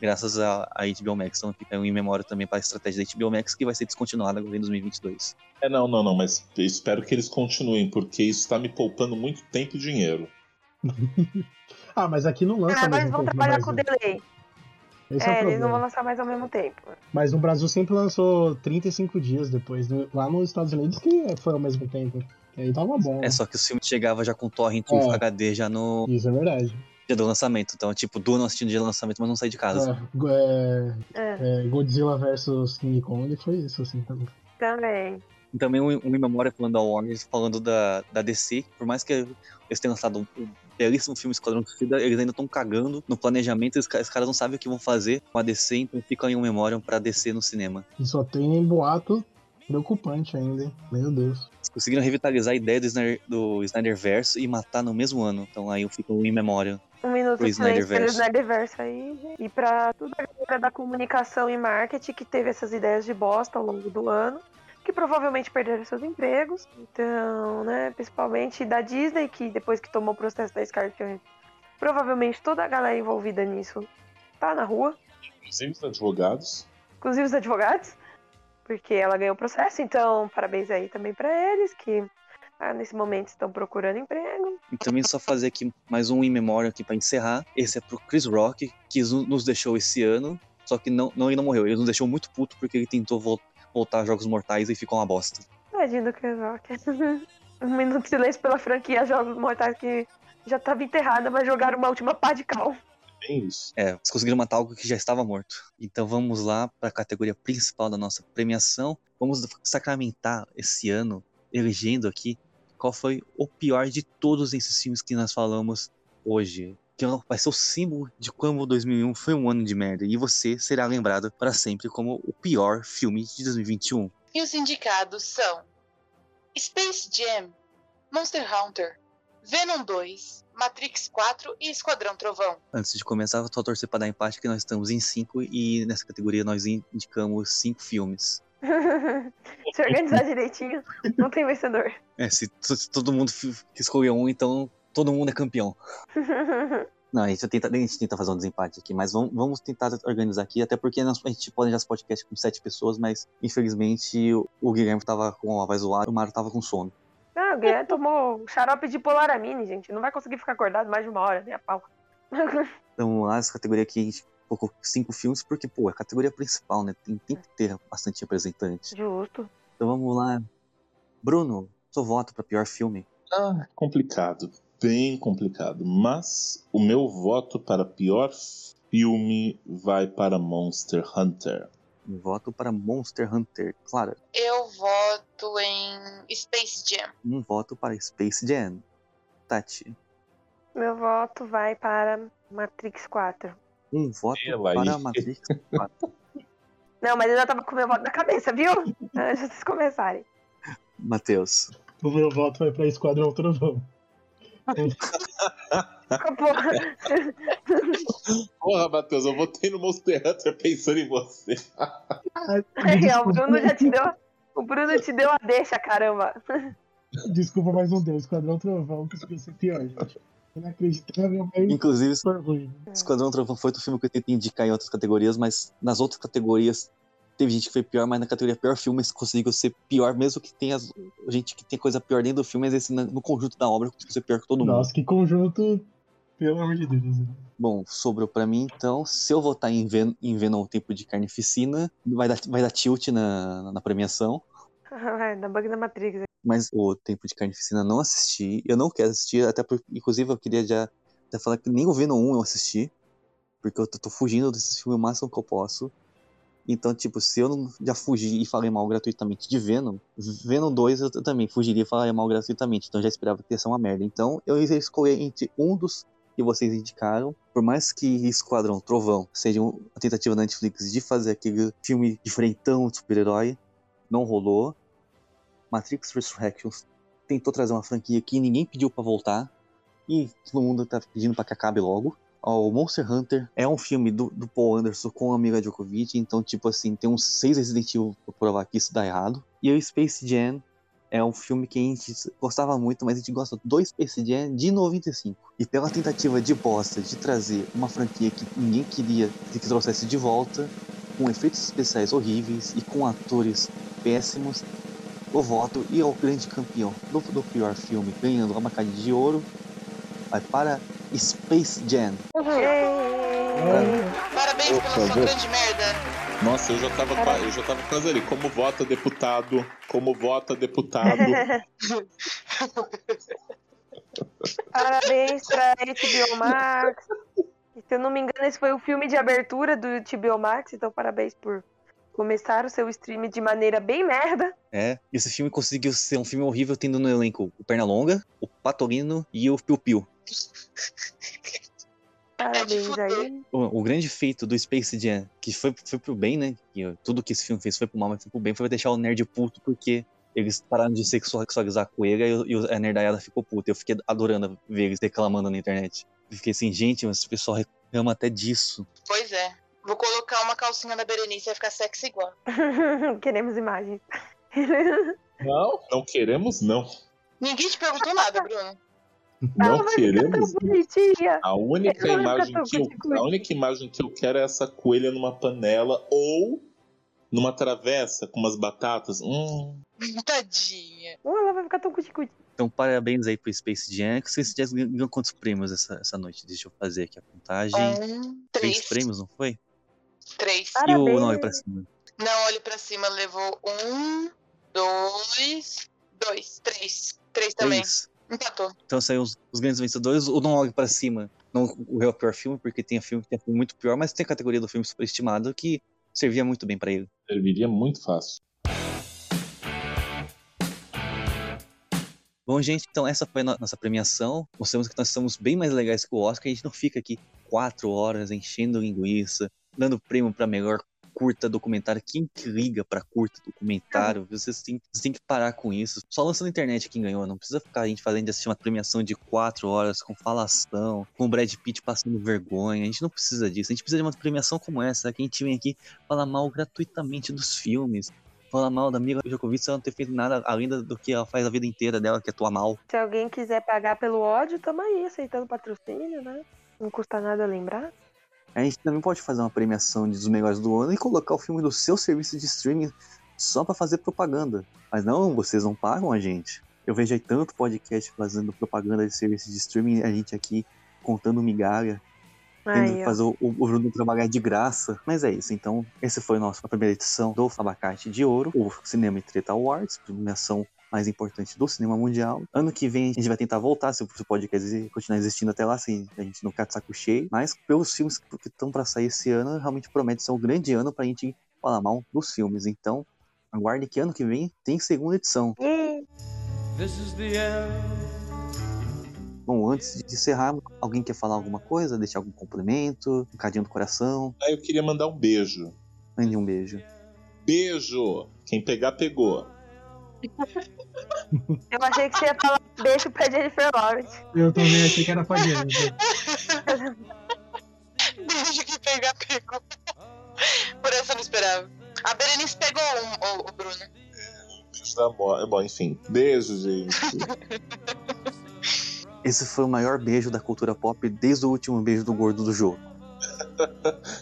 graças à à HBO Max. Então fica um em memória também para a estratégia da HBO Max, que vai ser descontinuada agora em 2022. É, não, não, não, mas eu espero que eles continuem, porque isso tá me poupando muito tempo e dinheiro. (laughs) Ah, mas aqui não lança Ah, ao mas vão trabalhar com delay. Esse é, É, eles não vão lançar mais ao mesmo tempo. Mas no Brasil sempre lançou 35 dias depois. No- Lá nos Estados Unidos que foi ao mesmo tempo. Que aí tava bom. É só que o filme chegava já com torrent É. HD já no Isso é verdade. dia do lançamento. Então, tipo, duas não assistindo no dia do lançamento, mas não saí de casa. É, é, É, é, Godzilla vs King Kong foi isso, assim, também. também. E também um, um em memória falando da Warner, falando da, da DC, por mais que eles tenham lançado um belíssimo filme Esquadrão Suicida, eles ainda estão cagando no planejamento, os, os caras não sabem o que vão fazer com a DC, então fica em um memória pra DC no cinema. E só tem boato preocupante ainda, hein? Meu Deus. Eles conseguiram revitalizar a ideia do Snyder, do Snyder Verso e matar no mesmo ano. Então aí eu fico em memória. Um minuto Pro de silêncio pelo Snyderverse. Snyderverse aí, gente. E pra toda a galera da comunicação e marketing que teve essas ideias de bosta ao longo do ano. Que provavelmente perderam seus empregos. Então, né, principalmente da Disney, que depois que tomou o processo da Scarlett Johansson, provavelmente toda a galera envolvida nisso tá na rua, Inclusive os advogados. inclusive os advogados, porque ela ganhou o processo. Então, parabéns aí também pra eles que ah, nesse momento estão procurando emprego. E também só fazer aqui mais um in memória aqui para encerrar. Esse é pro Chris Rock, que nos nos deixou esse ano. Só que não, não, ele não morreu. Ele nos deixou muito puto porque ele tentou vol- voltar a Jogos Mortais e ficou uma bosta. Tadinho do Chris (laughs) Rock. um minuto de silêncio pela franquia Jogos Mortais que já tava enterrada, mas jogaram uma última pá de cal. Bem isso. É, eles conseguiram matar algo que já estava morto. Então vamos lá para a categoria principal da nossa premiação. Vamos sacramentar esse ano, elegendo aqui qual foi o pior de todos esses filmes que nós falamos hoje. Que vai ser o símbolo de como 2001 foi um ano de merda. E você será lembrado para sempre como o pior filme de 2021. E os indicados são Space Jam, Monster Hunter, Venom 2, Matrix 4 e Esquadrão Trovão. Antes de começar, só torcer para dar empate que nós estamos em cinco e nessa categoria nós indicamos cinco filmes. (laughs) Se organizar direitinho, não tem vencedor. É, se, se todo mundo escolheu um, então todo mundo é campeão. (laughs) Não, a gente tenta, a gente tenta fazer um desempate aqui, mas vamos, vamos tentar organizar aqui, até porque nós- a gente pode já esse podcast com sete pessoas, mas infelizmente o, o Guilherme tava com a voz zoada, o Mário tava com sono. Ah, o Guilherme tomou xarope de polaramine, gente. Não vai conseguir ficar acordado mais de uma hora, nem a pau. (laughs) Então vamos lá, essa categoria aqui a gente colocou cinco filmes, porque, pô, é a categoria principal, né? Tem, tem que ter bastante representante. Justo. Então vamos lá. Bruno, seu voto para pior filme. Ah, complicado. Bem complicado. Mas o meu voto para pior filme vai para Monster Hunter. Um voto para Monster Hunter. Clara, Eu voto em Space Jam. um voto para Space Jam. Tati, Meu voto vai para Matrix 4. um voto Ela para aí. Matrix. (laughs) Não, mas eu já tava com o meu voto na cabeça, viu? Antes de vocês começarem. Matheus, O meu voto vai pra Esquadrão Trovão. Porra. (laughs) Porra, Matheus, eu votei no Monster Hunter pensando em você. (laughs) É, o Bruno já te deu. O Bruno te deu a deixa, caramba. Desculpa, mas não deu. Esquadrão Trovão conseguiu ser pior, gente. Inacreditável, mas inclusive, foi ruim. Esquadrão Trovão foi outro filme que eu tentei indicar em outras categorias, mas nas outras categorias teve gente que foi pior, mas na categoria pior filme (laughs) conseguiu ser pior, mesmo que tenha gente que tem coisa pior dentro do filme, mas esse na- no conjunto da obra conseguiu ser pior que todo mundo. Nossa, que conjunto, pelo amor de Deus. né? Bom, sobrou pra mim, então, se eu votar em, Ven em Venom Tempo de Carnificina, vai dar, vai dar tilt na, na premiação. (laughs) Vai, da bug da Matrix. Mas o Tempo de Carnificina não assisti. Eu não quero assistir, até porque, inclusive, eu queria já até falar que nem o Venom 1 eu assisti. Porque eu tô, tô fugindo desse filme o máximo que eu posso. Então, tipo, se eu não já fugi e falei mal gratuitamente de Venom, Venom 2 eu também fugiria e falaria mal gratuitamente. Então já esperava que ia ser uma merda. Então eu ia escolher entre um dos que vocês indicaram. Por mais que Esquadrão Trovão seja uma tentativa da Netflix de fazer aquele filme diferentão de super-herói, não rolou. Matrix Resurrections tentou trazer uma franquia que ninguém pediu pra voltar. E todo mundo tá pedindo pra que acabe logo. O Monster Hunter é um filme do, do Paul Anderson com a Mila Djokovic, então, tipo assim, tem uns seis Resident Evil pra provar que isso dá errado. E o Space Jam é um filme que a gente gostava muito, mas a gente gosta do Space Jam de 95. E pela tentativa de bosta de trazer uma franquia que ninguém queria que trouxesse de volta, com efeitos especiais horríveis e com atores péssimos, o voto e é o grande campeão do, do pior filme, ganhando a Macade de Ouro, vai para Space Jam. Parabéns Por pela sua grande merda. Nossa, eu já tava, eu já tava quase ali. Como vota deputado? Como vota deputado? (laughs) Parabéns pra HBO Max. Se eu não me engano, esse foi o filme de abertura do HBO Max, então parabéns por começar o seu stream de maneira bem merda. É, esse filme conseguiu ser um filme horrível tendo no elenco o Pernalonga, o Patolino e o Piu Piu. Parabéns aí. O, o grande feito do Space Jam, que foi, foi pro bem, né? Que tudo que esse filme fez foi pro mal, mas foi pro bem, foi deixar o nerd puto porque eles pararam de sexualizar a coelha e, o- e o- a nerdaiada ficou puta. Eu fiquei adorando ver eles reclamando na internet. Eu fiquei assim, gente, mas esse pessoal reclama até disso. Pois é. Vou colocar uma calcinha da Berenice e vai ficar sexy igual. (laughs) Queremos imagens. Não, não queremos, não. Ninguém te perguntou nada, Bruno. Não queremos. A única, imagem que eu, a única imagem que eu quero é essa coelha numa panela ou numa travessa com umas batatas. Hum, (laughs) Tadinha. Uh, ela vai ficar tão cuti-cuti. Então, parabéns aí pro Space Jam. Que Space Jam ganhou quantos prêmios essa, essa noite? Deixa eu fazer aqui a contagem. Um, Três três. prêmios, não foi? Três. Ah. E o Parabéns. Não Olhe Pra Cima? Não olhe pra cima, levou um, dois, dois, três. Três também. Três. Empatou. Então saiu os, os grandes vencedores. O Não Olhe Pra Cima não o é o pior filme, porque tem filme que é muito pior, mas tem a categoria do filme superestimado que servia muito bem pra ele. serviria muito fácil. Bom, gente, então essa foi a no- nossa premiação. Mostramos que nós somos bem mais legais que o Oscar. A gente não fica aqui quatro horas enchendo linguiça, dando prêmio pra melhor curta documentário. Quem que liga pra curta documentário? Vocês têm, vocês têm que parar com isso. Só lança na internet quem ganhou. Não precisa ficar a gente fazendo de assistir uma premiação de quatro horas com falação, com Brad Pitt passando vergonha. A gente não precisa disso. A gente precisa de uma premiação como essa, que a gente vem aqui falar mal gratuitamente dos filmes. Falar mal da Mila Djokovic se ela não ter feito nada além do que ela faz a vida inteira dela, que é atuar mal. Se alguém quiser pagar pelo ódio, tamo aí, aceitando patrocínio, né? Não custa nada lembrar. A gente também pode fazer uma premiação de- dos melhores do ano e colocar o filme do seu serviço de streaming só pra fazer propaganda. Mas não, vocês não pagam a gente. Eu vejo aí tanto podcast fazendo propaganda de serviço de streaming, a gente aqui contando migalha, tendo que fazer o, o Bruno trabalhar de graça. Mas é isso, então, esse foi a nossa primeira edição do Abacate de Ouro, o Cinema e Treta Awards, premiação mais importante do cinema mundial. Ano que vem a gente vai tentar voltar, se o podcast continuar existindo até lá, se a gente não ficar de saco cheio. Mas pelos filmes que estão para sair esse ano, realmente promete ser um grande ano pra gente falar mal dos filmes. Então, aguarde que ano que vem tem segunda edição. Ih, This is the end. Bom, antes de encerrar, alguém quer falar alguma coisa? Deixar algum complemento? Um cadinho do coração? Aí eu queria mandar um beijo. Mande um beijo. Beijo! Quem pegar, pegou. Eu achei que você ia falar beijo pra Jennifer Lawrence. Eu também achei que era pra gente. Beijo que pegar, pegou. Por essa eu não esperava. A Berenice pegou um, o, o Bruno. Beijo da mo- Bom, enfim. Beijo, gente. Esse foi o maior beijo da cultura pop desde o último beijo do gordo do jogo.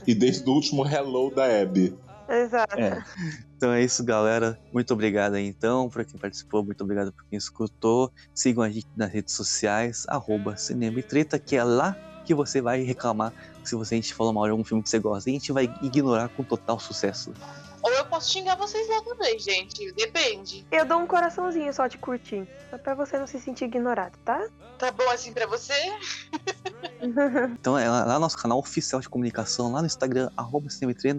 e desde o último hello da Abby. Exato. É. Então é isso, galera. Muito obrigado aí, então, por quem participou. Muito obrigado por quem escutou. Sigam a gente nas redes sociais, arroba Cinema e Treta, que é lá que você vai reclamar se você, a gente falou mal de algum filme que você gosta. E a gente vai ignorar com total sucesso. Eu posso xingar vocês lá também, gente. Depende. Eu dou um coraçãozinho só de curtir. Só pra você não se sentir ignorado, tá? Tá bom assim pra você? (laughs) Então é lá lá no nosso canal oficial de comunicação, lá no Instagram, arroba.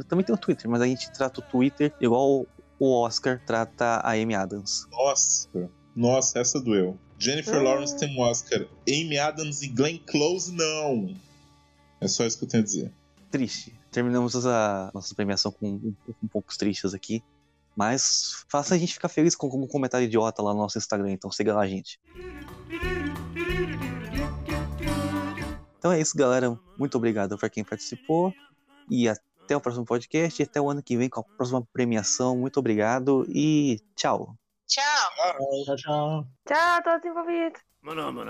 Também tem o Twitter, mas a gente trata o Twitter igual o Oscar trata a Amy Adams. Nossa. Nossa, essa doeu. Jennifer Hum. Lawrence tem um Oscar. Amy Adams e Glenn Close, não. É só isso que eu tenho a dizer. triste. Terminamos a nossa premiação com um, um poucos tristes aqui. Mas faça a gente ficar feliz com um comentário idiota lá no nosso Instagram, então siga lá, gente. Então é isso, galera. Muito obrigado por quem participou. E até o próximo podcast. E até o ano que vem com a próxima premiação. Muito obrigado e tchau. Tchau. Tchau, tchau. Tchau, a todos envolvidos. Mana, mana.